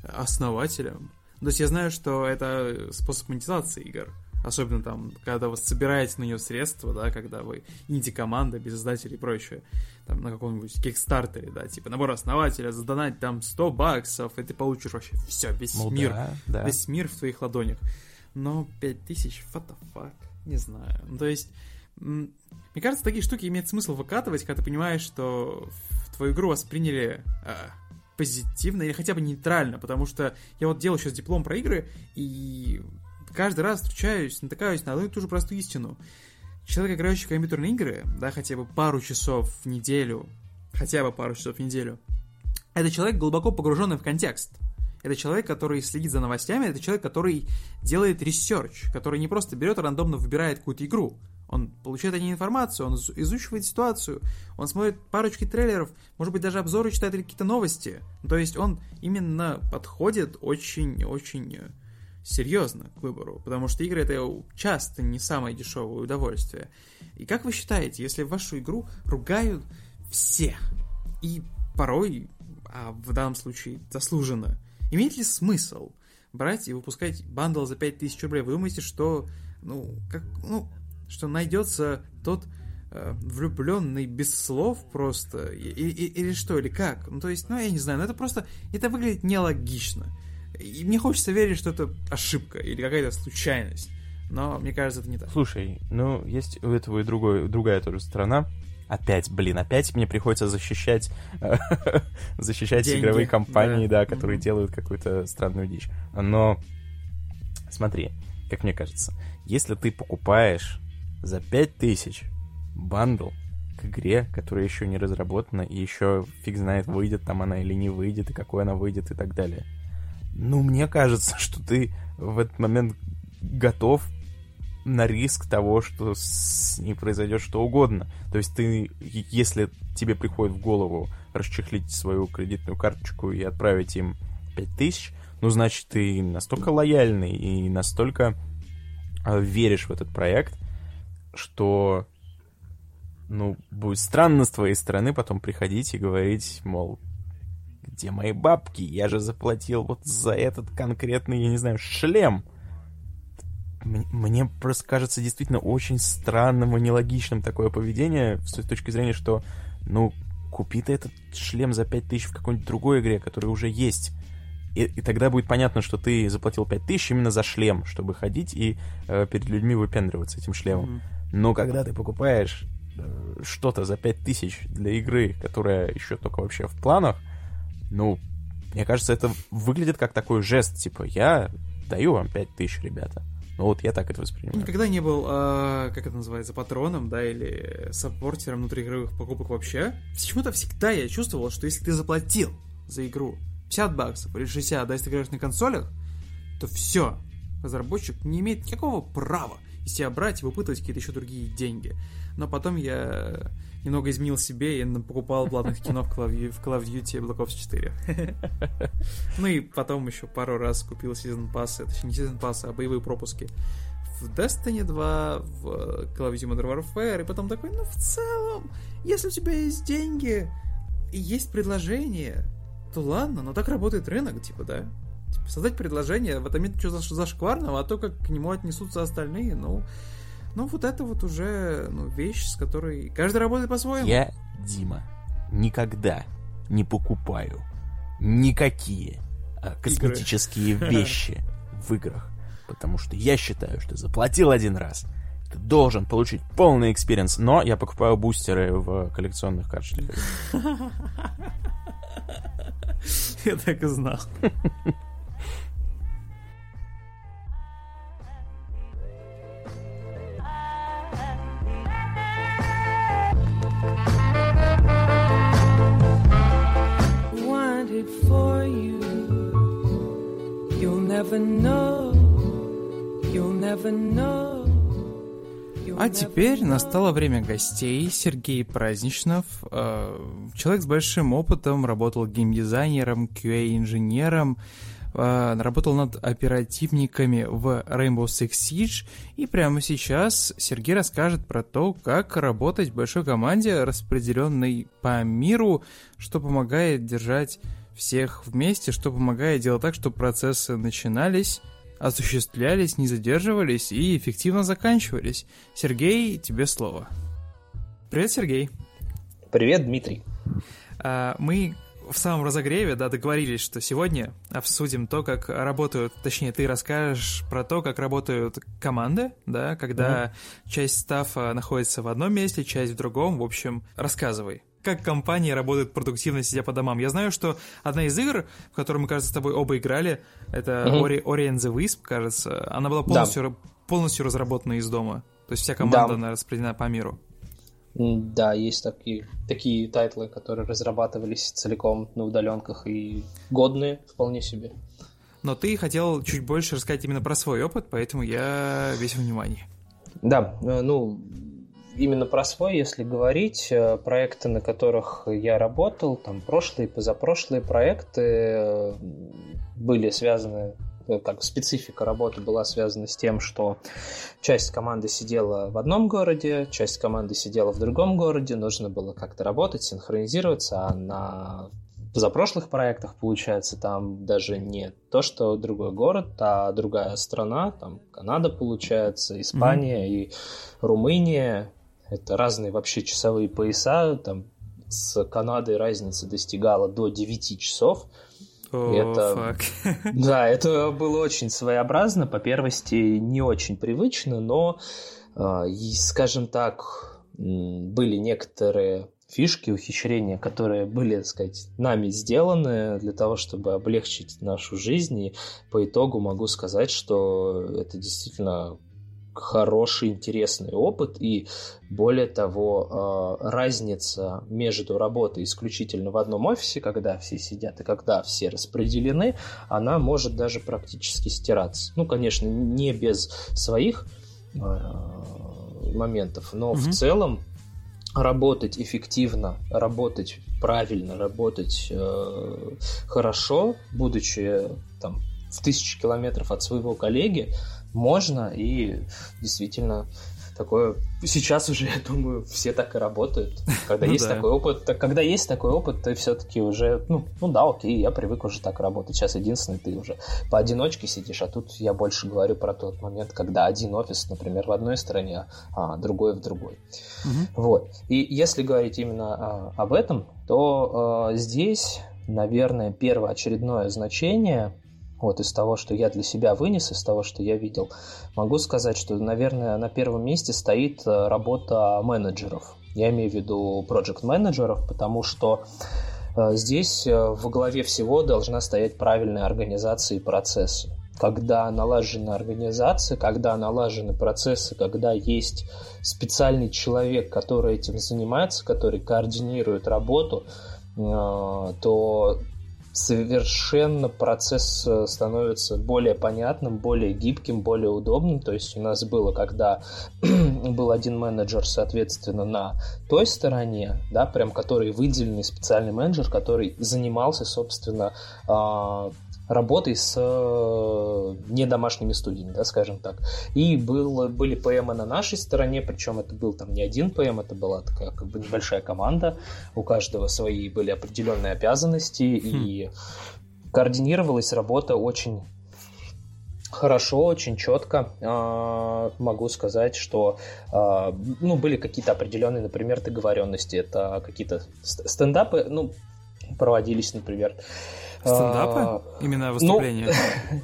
основателем. То есть я знаю, что это способ монетизации игр. Особенно там, когда вы собираете на нее средства, да, когда вы инди-команда, без издателей и прочее. Там на каком-нибудь кикстартере, да, типа набор основателя, задонать там 100 баксов, и ты получишь вообще все, весь Ну мир. да, да. Весь мир в твоих ладонях. Но 5000, what the fuck? Не знаю. Ну, то есть, мне кажется, такие штуки имеет смысл выкатывать, когда ты понимаешь, что в твою игру восприняли а, позитивно или хотя бы нейтрально, потому что я вот делаю сейчас диплом про игры, и каждый раз встречаюсь, натыкаюсь на одну и ту же простую истину. Человек, играющий в компьютерные игры, да, хотя бы пару часов в неделю, хотя бы пару часов в неделю, это человек, глубоко погруженный в контекст. Это человек, который следит за новостями, это человек, который делает research, который не просто берет рандомно выбирает какую-то игру. Он получает о ней информацию, он из- изучивает ситуацию, он смотрит парочки трейлеров, может быть, даже обзоры читает или какие-то новости. То есть он именно подходит очень-очень э, серьезно к выбору, потому что игры это часто не самое дешевое удовольствие. И как вы считаете, если вашу игру ругают все, и порой, а в данном случае заслуженно, имеет ли смысл брать и выпускать бандл за 5000 рублей? Вы думаете, что, ну, как, ну, что найдется тот э, влюбленный без слов просто, и- и- или что, или как? Ну, то есть, ну, я не знаю, но это просто, это выглядит нелогично. И мне хочется верить, что это ошибка или какая-то случайность. Но мне кажется, это не так. Слушай, ну, есть у этого и другой, другая тоже сторона. Опять, блин, опять мне приходится защищать, защищать Деньги, игровые компании, да. да, которые Мгм. делают какую-то странную дичь. Но смотри, как мне кажется, если ты покупаешь за 5000 бандл к игре, которая еще не разработана, и еще фиг знает, выйдет там она или не выйдет, и какой она выйдет, и так далее. Ну, мне кажется, что ты в этот момент готов на риск того, что с ней произойдет что угодно. То есть ты, если тебе приходит в голову расчехлить свою кредитную карточку и отправить им 5000, ну, значит, ты настолько лояльный и настолько э, веришь в этот проект, что, ну, будет странно с твоей стороны потом приходить и говорить, мол, где мои бабки? Я же заплатил вот за этот конкретный, я не знаю, шлем. Мне просто кажется действительно очень странным и нелогичным такое поведение с точки зрения, что, ну, купи ты этот шлем за 5000 в какой-нибудь другой игре, которая уже есть. И, и тогда будет понятно, что ты заплатил 5000 именно за шлем, чтобы ходить и э, перед людьми выпендриваться этим шлемом. Мгм. Но когда ты покупаешь э, что-то за 5000 для игры, которая еще только вообще в планах, ну, мне кажется, это выглядит как такой жест, типа, я даю вам 5000, ребята. Ну вот я так это воспринимаю. Никогда не был, а, как это называется, патроном, да, или саппортером внутриигровых покупок вообще. Почему-то всегда я чувствовал, что если ты заплатил за игру 50 баксов или 60, да, если ты играешь на консолях, то все, разработчик не имеет никакого права из тебя брать и выпытывать какие-то еще другие деньги. Но потом я немного изменил себе и покупал платных кино в Call of Duty- Black Ops 4. Ну и потом еще пару раз купил сезон пассы, точнее не сезон пассы, а боевые пропуски в Destiny 2, в Call of Duty Modern Warfare, и потом такой, ну в целом, если у тебя есть деньги и есть предложение, то ладно, но так работает рынок, типа, да? Типа, создать предложение, в этом нет ничего заш- зашкварного, а то, как к нему отнесутся остальные, ну... Ну, вот это вот уже ну, вещь, с которой каждый работает по-своему. Я, Дима, никогда не покупаю никакие а, косметические Игры. вещи в играх. Потому что я считаю, что заплатил один раз, ты должен получить полный experience. Но я покупаю бустеры в коллекционных карточках. Я так и знал. for you. You'll never know. You'll never know. А теперь настало время гостей. Сергей Праздничнов, э, человек с большим опытом, работал геймдизайнером, QA-инженером, э, работал над оперативниками в Rainbow Six Siege. И прямо сейчас Сергей расскажет про то, как работать в большой команде, распределенной по миру, что помогает держать всех вместе, что помогает делать так, чтобы процессы начинались, осуществлялись, не задерживались и эффективно заканчивались. Сергей, тебе слово. Привет, Сергей. Привет, Дмитрий. А, мы в самом разогреве, да, договорились, что сегодня обсудим то, как работают, точнее, ты расскажешь про то, как работают команды, да, когда mm-hmm. часть стафа находится в одном месте, часть в другом, в общем, рассказывай как компании работают продуктивно, сидя по домам. Я знаю, что одна из игр, в которой мы, кажется, с тобой оба играли, это mm-hmm. Ori, Ori and the Wisp, кажется, она была полностью, да. полностью разработана из дома. То есть вся команда, да. она распределена по миру. Да, есть такие, такие тайтлы, которые разрабатывались целиком на удаленках и годные вполне себе. Но ты хотел чуть больше рассказать именно про свой опыт, поэтому я весь внимание. Да, э, ну, именно про свой, если говорить, э, проекты, на которых я работал, там прошлые, позапрошлые проекты э, были связаны как э, специфика работы была связана с тем, что часть команды сидела в одном городе, часть команды сидела в другом городе, нужно было как-то работать, синхронизироваться, а на позапрошлых проектах, получается, там даже не то, что другой город, а другая страна, там Канада, получается, Испания mm-hmm. и Румыния, это разные вообще часовые пояса. Там с Канадой разница достигала до 9 часов. Oh, это, fuck. да, это было очень своеобразно, по первости не очень привычно, но, э, скажем так, были некоторые фишки, ухищрения, которые были, так сказать, нами сделаны для того, чтобы облегчить нашу жизнь. И по итогу могу сказать, что это действительно хороший, интересный опыт, и более того, э, разница между работой исключительно в одном офисе, когда все сидят и когда все распределены, она может даже практически стираться. Ну, конечно, не без своих э, моментов, но mm-hmm. в целом работать эффективно, работать правильно, работать э, хорошо, будучи там в тысячи километров от своего коллеги, можно, и действительно такое сейчас уже, я думаю, все так и работают. Когда ну есть да. такой опыт, когда есть такой опыт, ты все-таки уже, ну, ну да, окей, я привык уже так работать. Сейчас единственное, ты уже поодиночке сидишь, а тут я больше говорю про тот момент, когда один офис, например, в одной стороне, а другой в другой. Угу. Вот. И если говорить именно а, об этом, то а, здесь, наверное, первоочередное значение вот из того, что я для себя вынес, из того, что я видел, могу сказать, что, наверное, на первом месте стоит э, работа менеджеров. Я имею в виду проект менеджеров, потому что э, здесь э, во главе всего должна стоять правильная организация и процессы. Когда налажена организация, когда налажены процессы, когда есть специальный человек, который этим занимается, который координирует работу, то совершенно процесс э, становится более понятным, более гибким, более удобным. То есть у нас было, когда был один менеджер, соответственно, на той стороне, да, прям который выделенный специальный менеджер, который занимался, собственно, а, работой с э, недомашними студиями, да, скажем так. И был, были ПМ на нашей стороне, причем это был там не один ПМ, это была такая как бы небольшая команда, у каждого свои были определенные обязанности, хм. и координировалась работа очень хорошо, очень четко. Э, могу сказать, что э, ну, были какие-то определенные, например, договоренности. Это какие-то стендапы, ну, проводились, например, Стендапы? А, Именно выступления?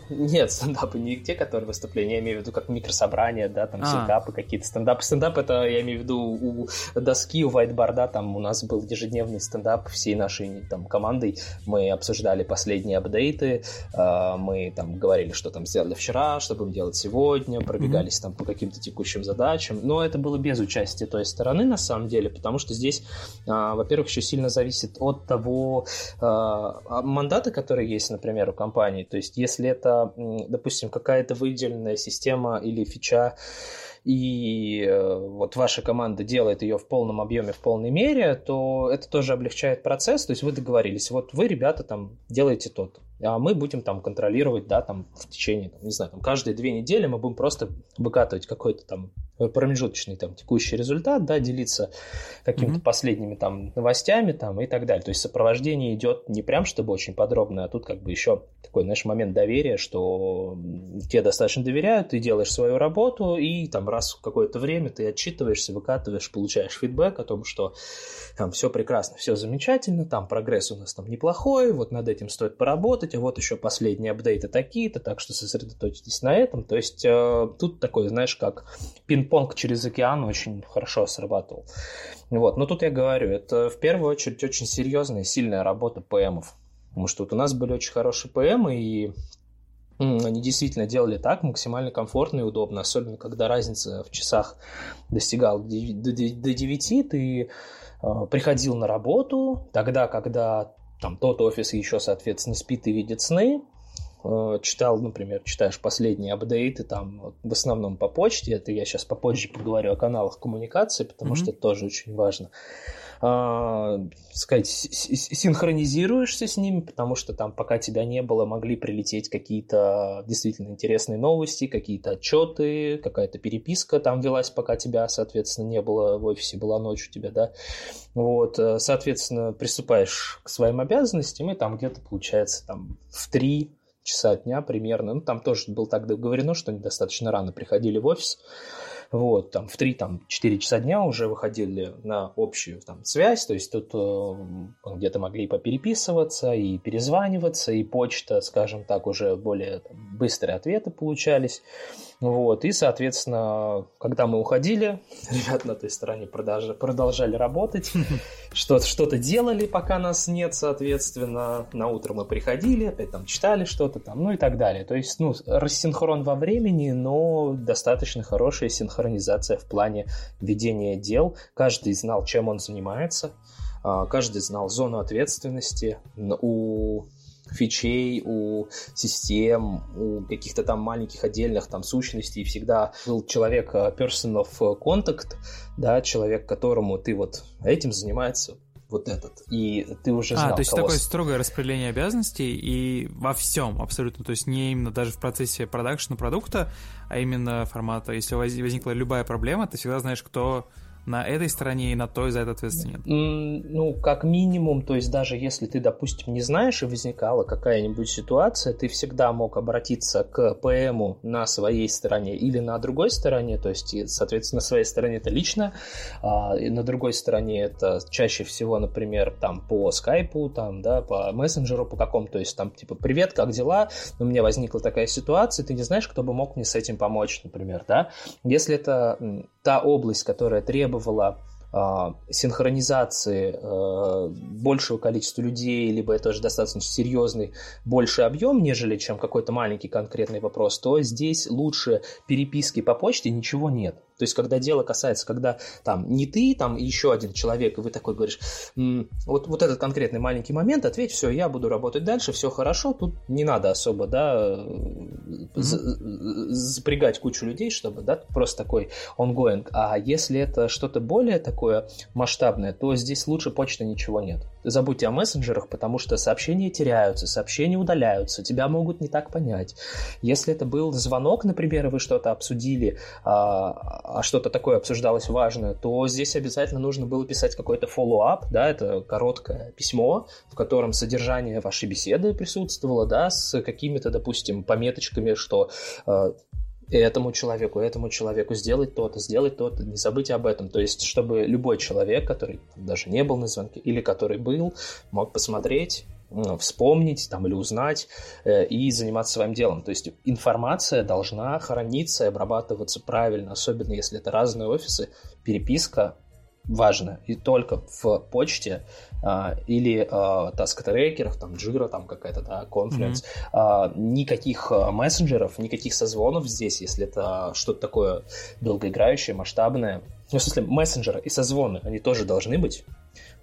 Ну, нет, стендапы не те, которые выступления, я имею в виду как микрособрания, да, там а. какие-то стендапы. Стендап это, я имею в виду, у доски, у вайтборда, там у нас был ежедневный стендап всей нашей там командой. Мы обсуждали последние апдейты, а, мы там говорили, что там сделали вчера, что будем делать сегодня, пробегались mm-hmm. там по каким-то текущим задачам. Но это было без участия той стороны, на самом деле, потому что здесь, во-первых, еще сильно зависит от того мандата, зарплаты, которые есть, например, у компании. То есть, если это, допустим, какая-то выделенная система или фича, и э, вот ваша команда делает ее в полном объеме, в полной мере, то это тоже облегчает процесс. То есть вы договорились, вот вы, ребята, там делаете тот, а мы будем там контролировать, да, там в течение, там, не знаю, там каждые две недели мы будем просто выкатывать какой-то там промежуточный там текущий результат, да, делиться какими-то mm-hmm. последними там новостями там и так далее. То есть сопровождение идет не прям чтобы очень подробно, а тут как бы еще такой, знаешь, момент доверия, что тебе достаточно доверяют, ты делаешь свою работу и там раз в какое-то время ты отчитываешься, выкатываешь, получаешь фидбэк о том, что там все прекрасно, все замечательно, там прогресс у нас там неплохой, вот над этим стоит поработать, а вот еще последние апдейты такие-то, так что сосредоточьтесь на этом. То есть э, тут такой, знаешь, как пин пинг-понг через океан очень хорошо срабатывал. Вот. Но тут я говорю, это в первую очередь очень серьезная и сильная работа ПМов. Потому что вот у нас были очень хорошие ПМы, и они действительно делали так максимально комфортно и удобно, особенно когда разница в часах достигала до 9, ты э, приходил на работу, тогда, когда там тот офис еще, соответственно, спит и видит сны, читал, например, читаешь последние апдейты, там в основном по почте, это я сейчас попозже поговорю о каналах коммуникации, потому mm-hmm. что это тоже очень важно. А, сказать, синхронизируешься с ними, потому что там, пока тебя не было, могли прилететь какие-то действительно интересные новости, какие-то отчеты, какая-то переписка там велась, пока тебя, соответственно, не было в офисе, была ночь у тебя, да. Вот, э, соответственно, приступаешь к своим обязанностям, и там где-то получается там в три часа дня примерно. Ну, там тоже было так договорено, что они достаточно рано приходили в офис. Вот, там в 3-4 там, часа дня уже выходили на общую там, связь, то есть тут э, где-то могли и попереписываться, и перезваниваться, и почта, скажем так, уже более там, быстрые ответы получались. Вот, и, соответственно, когда мы уходили, ребята на той стороне продолжали, продолжали работать, что-то, что-то делали, пока нас нет, соответственно. На утро мы приходили, опять там читали что-то там, ну и так далее. То есть, ну, рассинхрон во времени, но достаточно хорошая синхронизация в плане ведения дел. Каждый знал, чем он занимается, а, каждый знал зону ответственности. У фичей, у систем, у каких-то там маленьких отдельных там сущностей всегда был человек э, person of contact, да, человек, которому ты вот этим занимается вот этот. И ты уже знал, А, то есть кого... такое строгое распределение обязанностей и во всем абсолютно. То есть не именно даже в процессе продакшена продукта, а именно формата. Если возникла любая проблема, ты всегда знаешь, кто на этой стороне и на той за это ответственен? Ну, как минимум, то есть даже если ты, допустим, не знаешь и возникала какая-нибудь ситуация, ты всегда мог обратиться к ПМу на своей стороне или на другой стороне, то есть, соответственно, на своей стороне это лично, а на другой стороне это чаще всего, например, там по скайпу, там, да, по мессенджеру по какому, то есть там типа «Привет, как дела? У меня возникла такая ситуация, ты не знаешь, кто бы мог мне с этим помочь, например, да? Если это та область, которая требовала а, синхронизации э, большего количества людей, либо это уже достаточно серьезный, больший объем, нежели чем какой-то маленький конкретный вопрос, то здесь лучше переписки по почте ничего нет. То есть, когда дело касается, когда там не ты, там еще один человек, и вы такой говоришь, вот, вот этот конкретный маленький момент, ответь, все, я буду работать дальше, все хорошо, тут не надо особо, да, mm-hmm. запрягать кучу людей, чтобы, да, просто такой ongoing. А если это что-то более такое масштабное, то здесь лучше почты ничего нет. Забудьте о мессенджерах, потому что сообщения теряются, сообщения удаляются, тебя могут не так понять. Если это был звонок, например, и вы что-то обсудили, а, а что-то такое обсуждалось важное, то здесь обязательно нужно было писать какой-то follow-up, да, это короткое письмо, в котором содержание вашей беседы присутствовало, да, с какими-то, допустим, пометочками, что э, этому человеку, этому человеку сделать то-то, сделать то-то, не забыть об этом. То есть, чтобы любой человек, который даже не был на звонке или который был, мог посмотреть, вспомнить там, или узнать э, и заниматься своим делом. То есть информация должна храниться и обрабатываться правильно, особенно если это разные офисы. Переписка важно. И только в почте или а, task-трекерах, там, Jira, там какая-то, да, Confluence, mm-hmm. а, никаких а, мессенджеров, никаких созвонов здесь, если это что-то такое долгоиграющее, масштабное. Ну, в смысле, мессенджеры и созвоны, они тоже должны быть,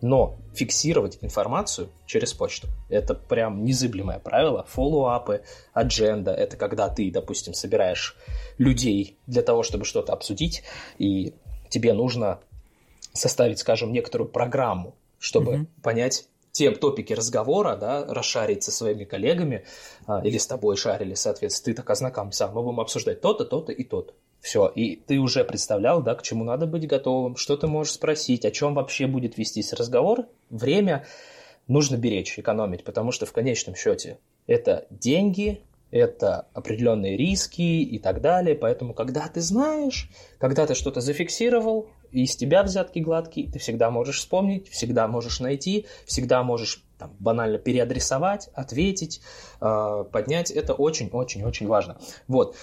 но фиксировать информацию через почту. Это прям незыблемое правило. Фоллоуапы, адженда, это когда ты, допустим, собираешь людей для того, чтобы что-то обсудить, и тебе нужно составить, скажем, некоторую программу, чтобы mm-hmm. понять те топики разговора, да, расшарить со своими коллегами а, или с тобой шарили, соответственно, ты так ознакомься, мы будем обсуждать то-то, то-то и то-то. Все, и ты уже представлял, да, к чему надо быть готовым, что ты можешь спросить, о чем вообще будет вестись разговор. Время нужно беречь, экономить, потому что в конечном счете это деньги, это определенные риски и так далее. Поэтому, когда ты знаешь, когда ты что-то зафиксировал, из тебя взятки гладкие, ты всегда можешь вспомнить, всегда можешь найти, всегда можешь там, банально переадресовать, ответить, э, поднять. Это очень-очень-очень важно. Вот.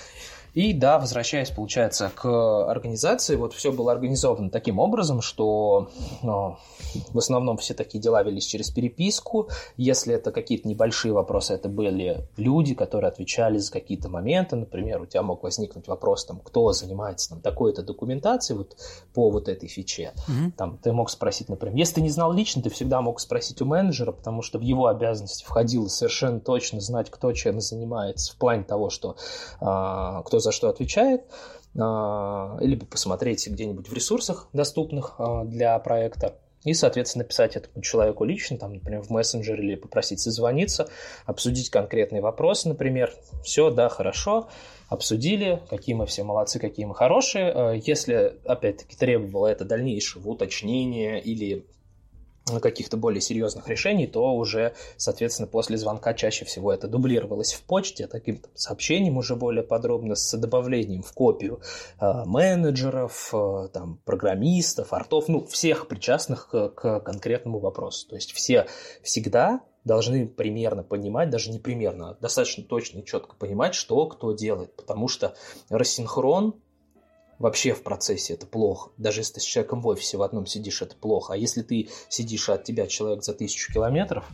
И да, возвращаясь, получается, к организации, вот все было организовано таким образом, что ну, в основном все такие дела велись через переписку. Если это какие-то небольшие вопросы, это были люди, которые отвечали за какие-то моменты. Например, у тебя мог возникнуть вопрос, там, кто занимается там, такой-то документацией вот, по вот этой фиче. Mm-hmm. Там, ты мог спросить, например, если ты не знал лично, ты всегда мог спросить у менеджера, потому что в его обязанности входило совершенно точно знать, кто чем занимается, в плане того, что а, кто за что отвечает, а, либо посмотреть где-нибудь в ресурсах, доступных а, для проекта, и, соответственно, написать этому человеку лично, там, например, в мессенджер или попросить созвониться, обсудить конкретный вопрос, например. Все, да, хорошо, обсудили, какие мы все молодцы, какие мы хорошие. А, если, опять-таки, требовало это дальнейшего уточнения или каких-то более серьезных решений, то уже, соответственно, после звонка чаще всего это дублировалось в почте таким сообщением уже более подробно с добавлением в копию э, менеджеров, э, там, программистов, артов, ну, всех причастных к, к конкретному вопросу. То есть все всегда должны примерно понимать, даже не примерно, а достаточно точно и четко понимать, что кто делает, потому что рассинхрон вообще в процессе это плохо. Даже если ты с человеком в офисе в одном сидишь, это плохо. А если ты сидишь, а от тебя человек за тысячу километров,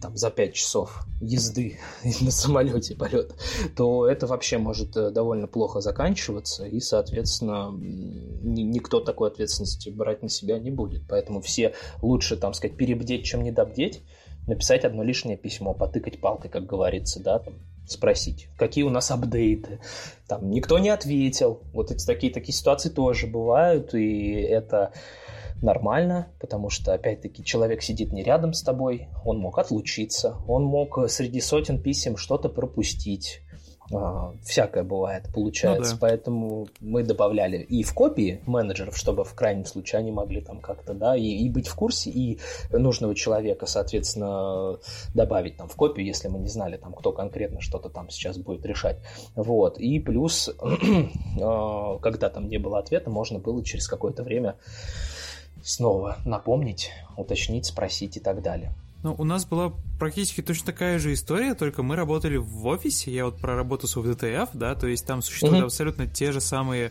там, за пять часов езды на самолете полет, то это вообще может э, довольно плохо заканчиваться, и, соответственно, никто такой ответственности брать на себя не будет. Поэтому все лучше, там сказать, перебдеть, чем недобдеть, написать одно лишнее письмо, потыкать палкой, как говорится, да, там, спросить, какие у нас апдейты. Там никто не ответил. Вот эти такие, такие ситуации тоже бывают, и это нормально, потому что, опять-таки, человек сидит не рядом с тобой, он мог отлучиться, он мог среди сотен писем что-то пропустить, всякое бывает, получается. Ну, да. Поэтому мы добавляли и в копии менеджеров, чтобы в крайнем случае они могли там как-то, да, и, и быть в курсе, и нужного человека, соответственно, добавить там в копию, если мы не знали там, кто конкретно что-то там сейчас будет решать. Вот. И плюс, а, когда там не было ответа, можно было через какое-то время снова напомнить, уточнить, спросить и так далее. Ну, у нас была практически точно такая же история, только мы работали в офисе, я вот проработал в DTF, да, то есть там существуют mm-hmm. абсолютно те же самые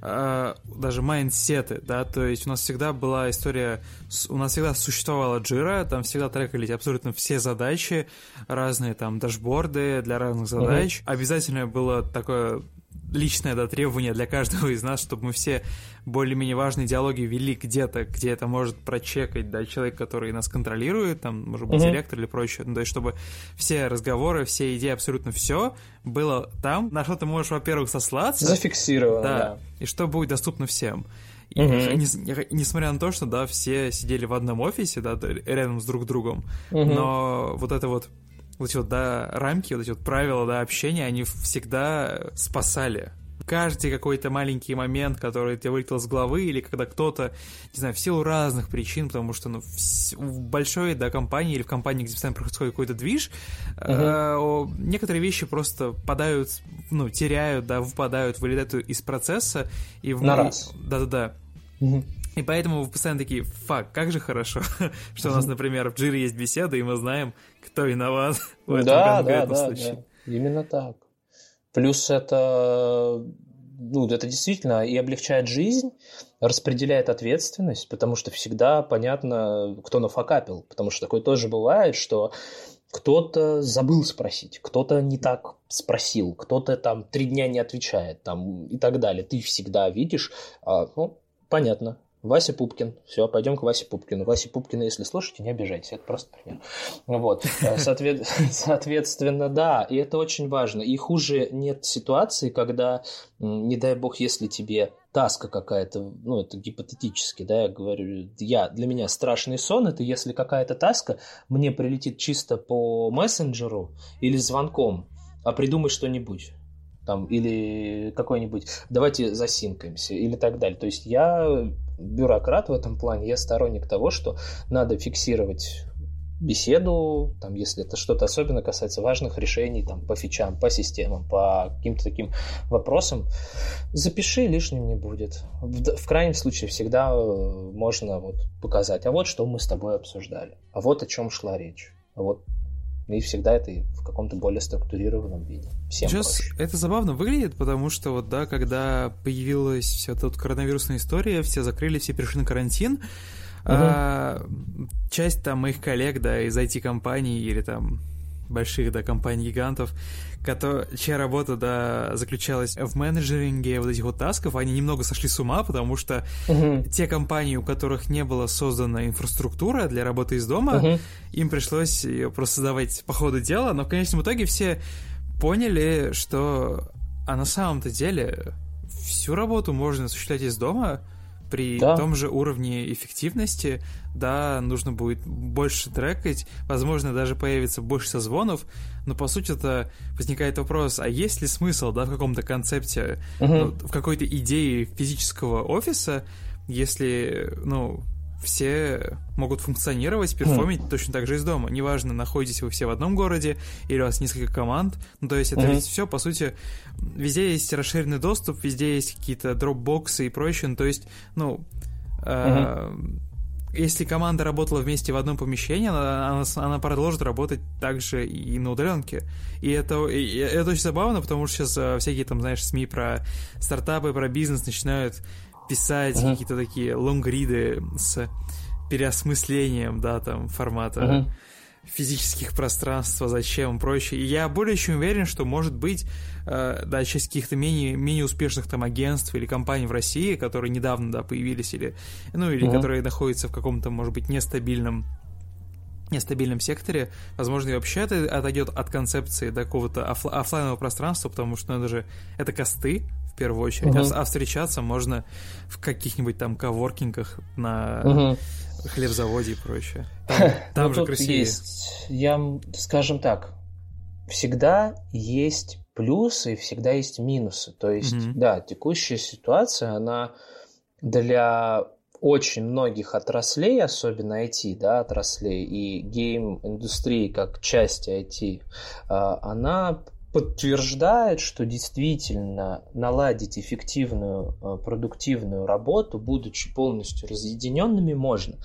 э, даже майндсеты, да, то есть у нас всегда была история, у нас всегда существовала Jira, там всегда трекались абсолютно все задачи, разные там дашборды для разных задач. Mm-hmm. Обязательно было такое личное да, требование для каждого из нас, чтобы мы все более-менее важные диалоги вели где-то, где это может прочекать, да, человек, который нас контролирует, там, может быть, mm-hmm. директор или прочее, ну, то есть, чтобы все разговоры, все идеи, абсолютно все было там, на что ты можешь, во-первых, сослаться. Зафиксировано, да. да. И что будет доступно всем. И, угу. несмотря на то, что, да, все сидели в одном офисе, да, рядом с друг другом, угу. но вот это вот вот эти вот, да, рамки, вот эти вот правила, да, общения, они всегда спасали. Каждый какой-то маленький момент, который тебе вылетел с головы, или когда кто-то, не знаю, в силу разных причин, потому что, ну, в большой, да, компании или в компании, где постоянно происходит какой-то движ, uh-huh. э, некоторые вещи просто падают, ну, теряют, да, выпадают, вылетают из процесса. И в На раз. Да-да-да. Uh-huh. И поэтому вы постоянно такие, фак, как же хорошо, что у нас, например, в Джире есть беседа, и мы знаем, кто виноват в этом Да, да, конкретном да, случае. да. Именно так. Плюс это, ну, это действительно и облегчает жизнь, распределяет ответственность, потому что всегда понятно, кто нафакапил. Потому что такое тоже бывает, что кто-то забыл спросить, кто-то не так спросил, кто-то там три дня не отвечает там, и так далее. Ты всегда видишь, а, ну, понятно, Вася Пупкин. Все, пойдем к Васе Пупкину. Вася Пупкина, если слушаете, не обижайтесь, это просто пример. Вот. Соответ... Соответственно, да, и это очень важно. И хуже нет ситуации, когда, не дай бог, если тебе таска какая-то, ну, это гипотетически, да, я говорю, я, для меня страшный сон, это если какая-то таска мне прилетит чисто по мессенджеру или звонком, а придумай что-нибудь там, или какой-нибудь, давайте засинкаемся, или так далее. То есть я бюрократ в этом плане, я сторонник того, что надо фиксировать беседу, там, если это что-то особенно касается важных решений там, по фичам, по системам, по каким-то таким вопросам, запиши, лишним не будет. В, в крайнем случае всегда э, можно вот показать, а вот что мы с тобой обсуждали, а вот о чем шла речь, а вот и всегда это в каком-то более структурированном виде. Всем Сейчас проще. это забавно выглядит, потому что вот, да, когда появилась вся эта вот коронавирусная история, все закрыли, все перешли на карантин, угу. а, часть там моих коллег, да, из IT-компаний или там больших, да, компаний-гигантов, чья работа, да, заключалась в менеджеринге вот этих вот тасков, они немного сошли с ума, потому что uh-huh. те компании, у которых не была создана инфраструктура для работы из дома, uh-huh. им пришлось ее просто создавать по ходу дела, но в конечном итоге все поняли, что а на самом-то деле всю работу можно осуществлять из дома, при да. том же уровне эффективности, да, нужно будет больше трекать, возможно, даже появится больше созвонов, но по сути это возникает вопрос, а есть ли смысл, да, в каком-то концепте, угу. ну, в какой-то идее физического офиса, если, ну, все могут функционировать, перформить mm. точно так же из дома. Неважно, находитесь вы все в одном городе или у вас несколько команд. Ну, то есть это mm-hmm. ведь все, по сути, везде есть расширенный доступ, везде есть какие-то дропбоксы и прочее. Ну, то есть, ну, mm-hmm. э, если команда работала вместе в одном помещении, она, она, она продолжит работать также и на удаленке. И это, и это очень забавно, потому что сейчас всякие там, знаешь, СМИ про стартапы, про бизнес начинают писать uh-huh. какие-то такие лонгриды с переосмыслением, да, там, формата uh-huh. физических пространств, зачем и прочее. И я более чем уверен, что, может быть, э, да, часть каких-то менее, менее успешных там агентств или компаний в России, которые недавно, да, появились, или, ну, или uh-huh. которые находятся в каком-то, может быть, нестабильном нестабильном секторе, возможно, и вообще это отойдет от концепции до какого-то оф- офлайнового пространства, потому что ну, это же это косты, первую очередь, uh-huh. а, а встречаться можно в каких-нибудь там коворкингах на uh-huh. хлебзаводе и прочее. Там, там ну, же красивее. Есть, я, скажем так, всегда есть плюсы и всегда есть минусы. То есть, uh-huh. да, текущая ситуация, она для очень многих отраслей, особенно IT, да, отраслей и гейм-индустрии как части IT, а, она подтверждает, что действительно наладить эффективную, а, продуктивную работу, будучи полностью разъединенными, можно.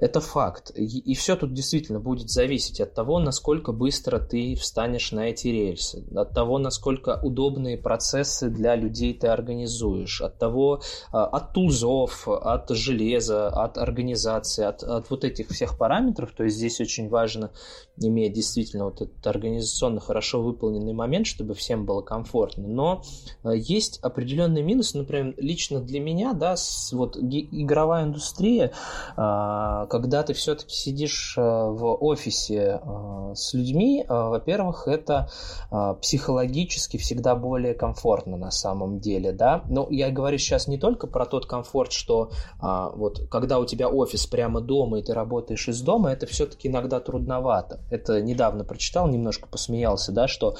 Это факт. И, и все тут действительно будет зависеть от того, насколько быстро ты встанешь на эти рельсы, от того, насколько удобные процессы для людей ты организуешь, от того, а, от тулзов, от железа, от организации, от, от вот этих всех параметров. То есть здесь очень важно иметь действительно вот этот организационно хорошо выполненный момент, чтобы всем было комфортно. Но а, есть определенный минус, например, лично для меня, да, вот игровая индустрия, а, когда ты все-таки сидишь э, в офисе э, с людьми, э, во-первых, это психологически всегда более комфортно на самом деле, да. Но я говорю сейчас не только про тот комфорт, что вот когда у тебя офис прямо дома и ты работаешь из дома, это все-таки иногда трудновато. Это недавно прочитал, немножко посмеялся, да, что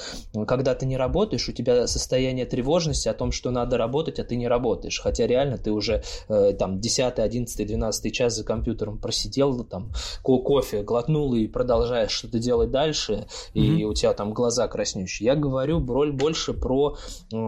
когда ты не работаешь, у тебя состояние тревожности о том, что надо работать, а ты не работаешь. Хотя реально ты уже там 10, 11, 12 час за компьютером просидел, сидел там, кофе глотнул и продолжаешь что-то делать дальше, и у тебя там глаза краснющие. Я говорю больше про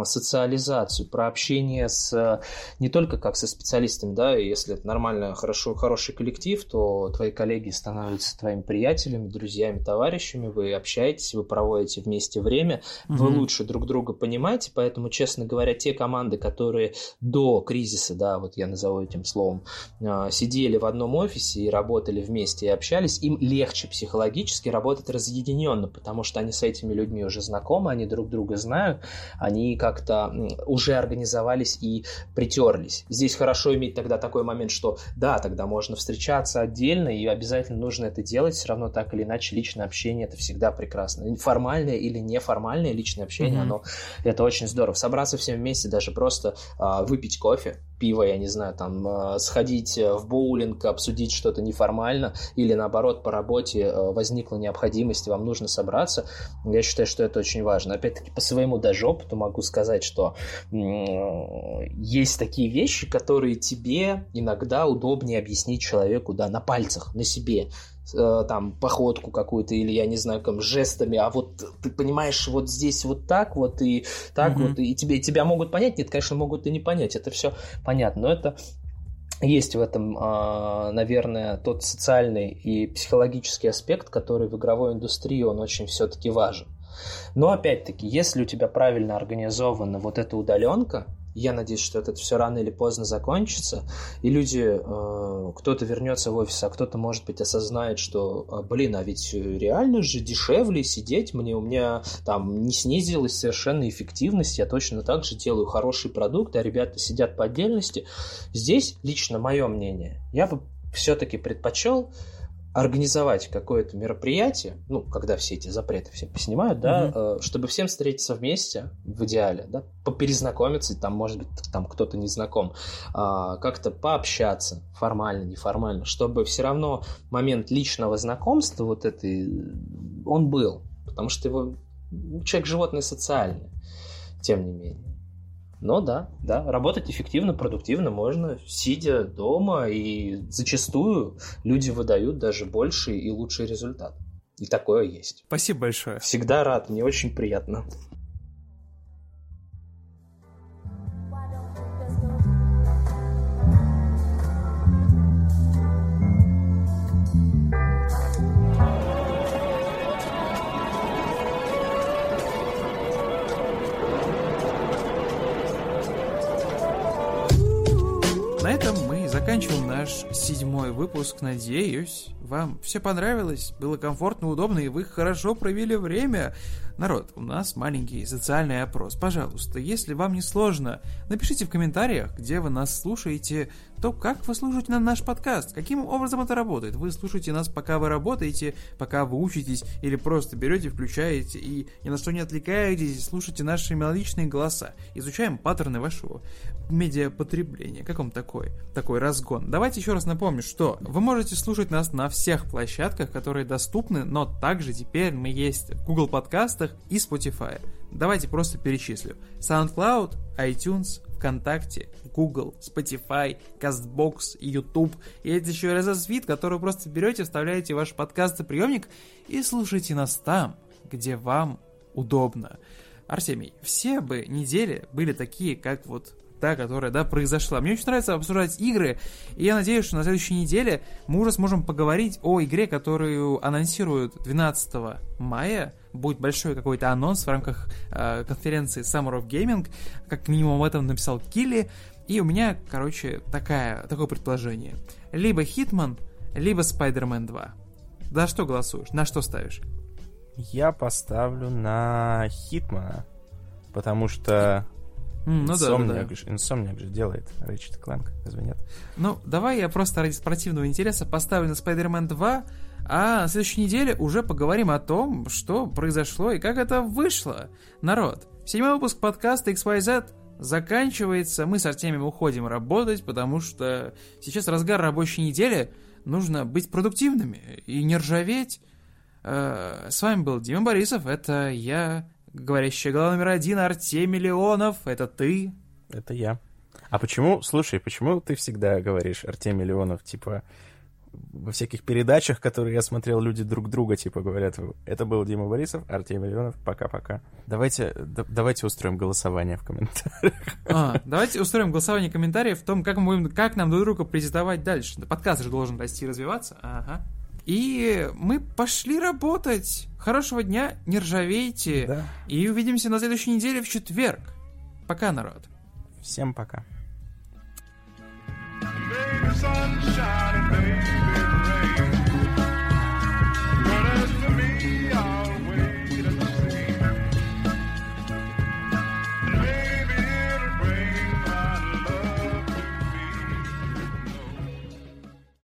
социализацию, про общение с не только как со специалистами, да, если это нормально, хорошо, хороший коллектив, то твои коллеги становятся твоими приятелями, друзьями, товарищами, вы общаетесь, вы проводите вместе время, угу. вы лучше друг друга понимаете, поэтому, честно говоря, те команды, которые до кризиса, да, вот я назову этим словом, а, сидели в одном офисе и работали вместе и общались, им легче психологически работать разъединенно, потому что они с этими людьми уже знакомы, они друг друга знают, они как-то уже организовались и притерлись. Здесь хорошо иметь тогда такой момент, что да, тогда можно встречаться отдельно, и обязательно нужно это делать, все равно так или иначе личное общение это всегда прекрасно. Формальное или неформальное личное общение, mm-hmm. оно это очень здорово. Собраться всем вместе, даже просто а, выпить кофе, пиво, я не знаю, там, а, сходить в боулинг, обсудить что-то неформально, или наоборот, по работе а, возникла необходимость, вам нужно собраться, я считаю, что это очень важно. Опять-таки, по своему даже опыту могу сказать, что есть такие вещи, которые тебе иногда удобнее объяснить человеку, да, на пальцах, на себе. Э, там походку какую-то или я не знаю там жестами, а вот ты понимаешь вот здесь вот так вот и так mm-hmm. вот и тебе тебя могут понять, нет, конечно могут и не понять, это все понятно, но это есть в этом, а, наверное, тот социальный и психологический аспект, который в игровой индустрии он очень все-таки важен. Но опять-таки, если у тебя правильно организована вот эта удаленка, я надеюсь, что это все рано или поздно закончится, и люди, э, кто-то вернется в офис, а кто-то, может быть, осознает, что, а, блин, а ведь реально же дешевле сидеть, мне у меня там не снизилась совершенно эффективность, я точно так же делаю хороший продукт, а ребята сидят по отдельности. Здесь, лично мое мнение, я бы все-таки предпочел организовать какое-то мероприятие, ну, когда все эти запреты все поснимают, да, угу. чтобы всем встретиться вместе, в идеале, да, поперезнакомиться, там, может быть, там кто-то не знаком, а, как-то пообщаться, формально, неформально, чтобы все равно момент личного знакомства вот этой, он был, потому что его человек животное социальное, тем не менее. Но да, да, работать эффективно, продуктивно можно, сидя дома, и зачастую люди выдают даже больший и лучший результат. И такое есть. Спасибо большое. Всегда рад, мне очень приятно. Заканчиваем наш седьмой выпуск. Надеюсь, вам все понравилось, было комфортно, удобно, и вы хорошо провели время. Народ, у нас маленький социальный опрос. Пожалуйста, если вам не сложно, напишите в комментариях, где вы нас слушаете, то как вы слушаете на наш подкаст, каким образом это работает. Вы слушаете нас, пока вы работаете, пока вы учитесь, или просто берете, включаете и ни на что не отвлекаетесь, слушайте наши мелодичные голоса. Изучаем паттерны вашего медиапотребления. Как вам такой, такой разгон? Давайте еще раз напомню, что вы можете слушать нас на всех площадках, которые доступны, но также теперь мы есть Google подкастах и Spotify. Давайте просто перечислю. SoundCloud, iTunes, ВКонтакте, Google, Spotify, CastBox, YouTube. И это еще RSS feed, который просто берете, вставляете в ваш подкастоприемник и слушайте нас там, где вам удобно. Артемий, все бы недели были такие, как вот та, которая, да, произошла. Мне очень нравится обсуждать игры, и я надеюсь, что на следующей неделе мы уже сможем поговорить о игре, которую анонсируют 12 мая. Будет большой какой-то анонс в рамках э, конференции Summer of Gaming. Как минимум об этом написал Килли. И у меня, короче, такая, такое предположение. Либо Hitman, либо Spider-Man 2. За что голосуешь? На что ставишь? Я поставлю на Хитмана, потому что Mm, ну Insomniac, да, да, да. Insomniac же делает Ratchet Clank, разве нет? Ну, давай я просто ради спортивного интереса поставлю на Spider-Man 2, а на следующей неделе уже поговорим о том, что произошло и как это вышло. Народ, седьмой выпуск подкаста XYZ заканчивается. Мы с Артемием уходим работать, потому что сейчас разгар рабочей недели, нужно быть продуктивными и не ржаветь. Э, с вами был Дима Борисов, это я, Говорящая голова номер один, Артемий Леонов, это ты? Это я. А почему, слушай, почему ты всегда говоришь Артемий Леонов, типа, во всяких передачах, которые я смотрел, люди друг друга, типа, говорят, это был Дима Борисов, Артемий Миллионов, пока-пока. Давайте, да, давайте устроим голосование в комментариях. А, давайте устроим голосование комментариев в том, как, мы будем, как нам друг друга презентовать дальше. Подкаст же должен расти и развиваться. Ага. И мы пошли работать. Хорошего дня, не ржавейте. Да. И увидимся на следующей неделе в четверг. Пока, народ. Всем пока. Baby, sunshine, baby.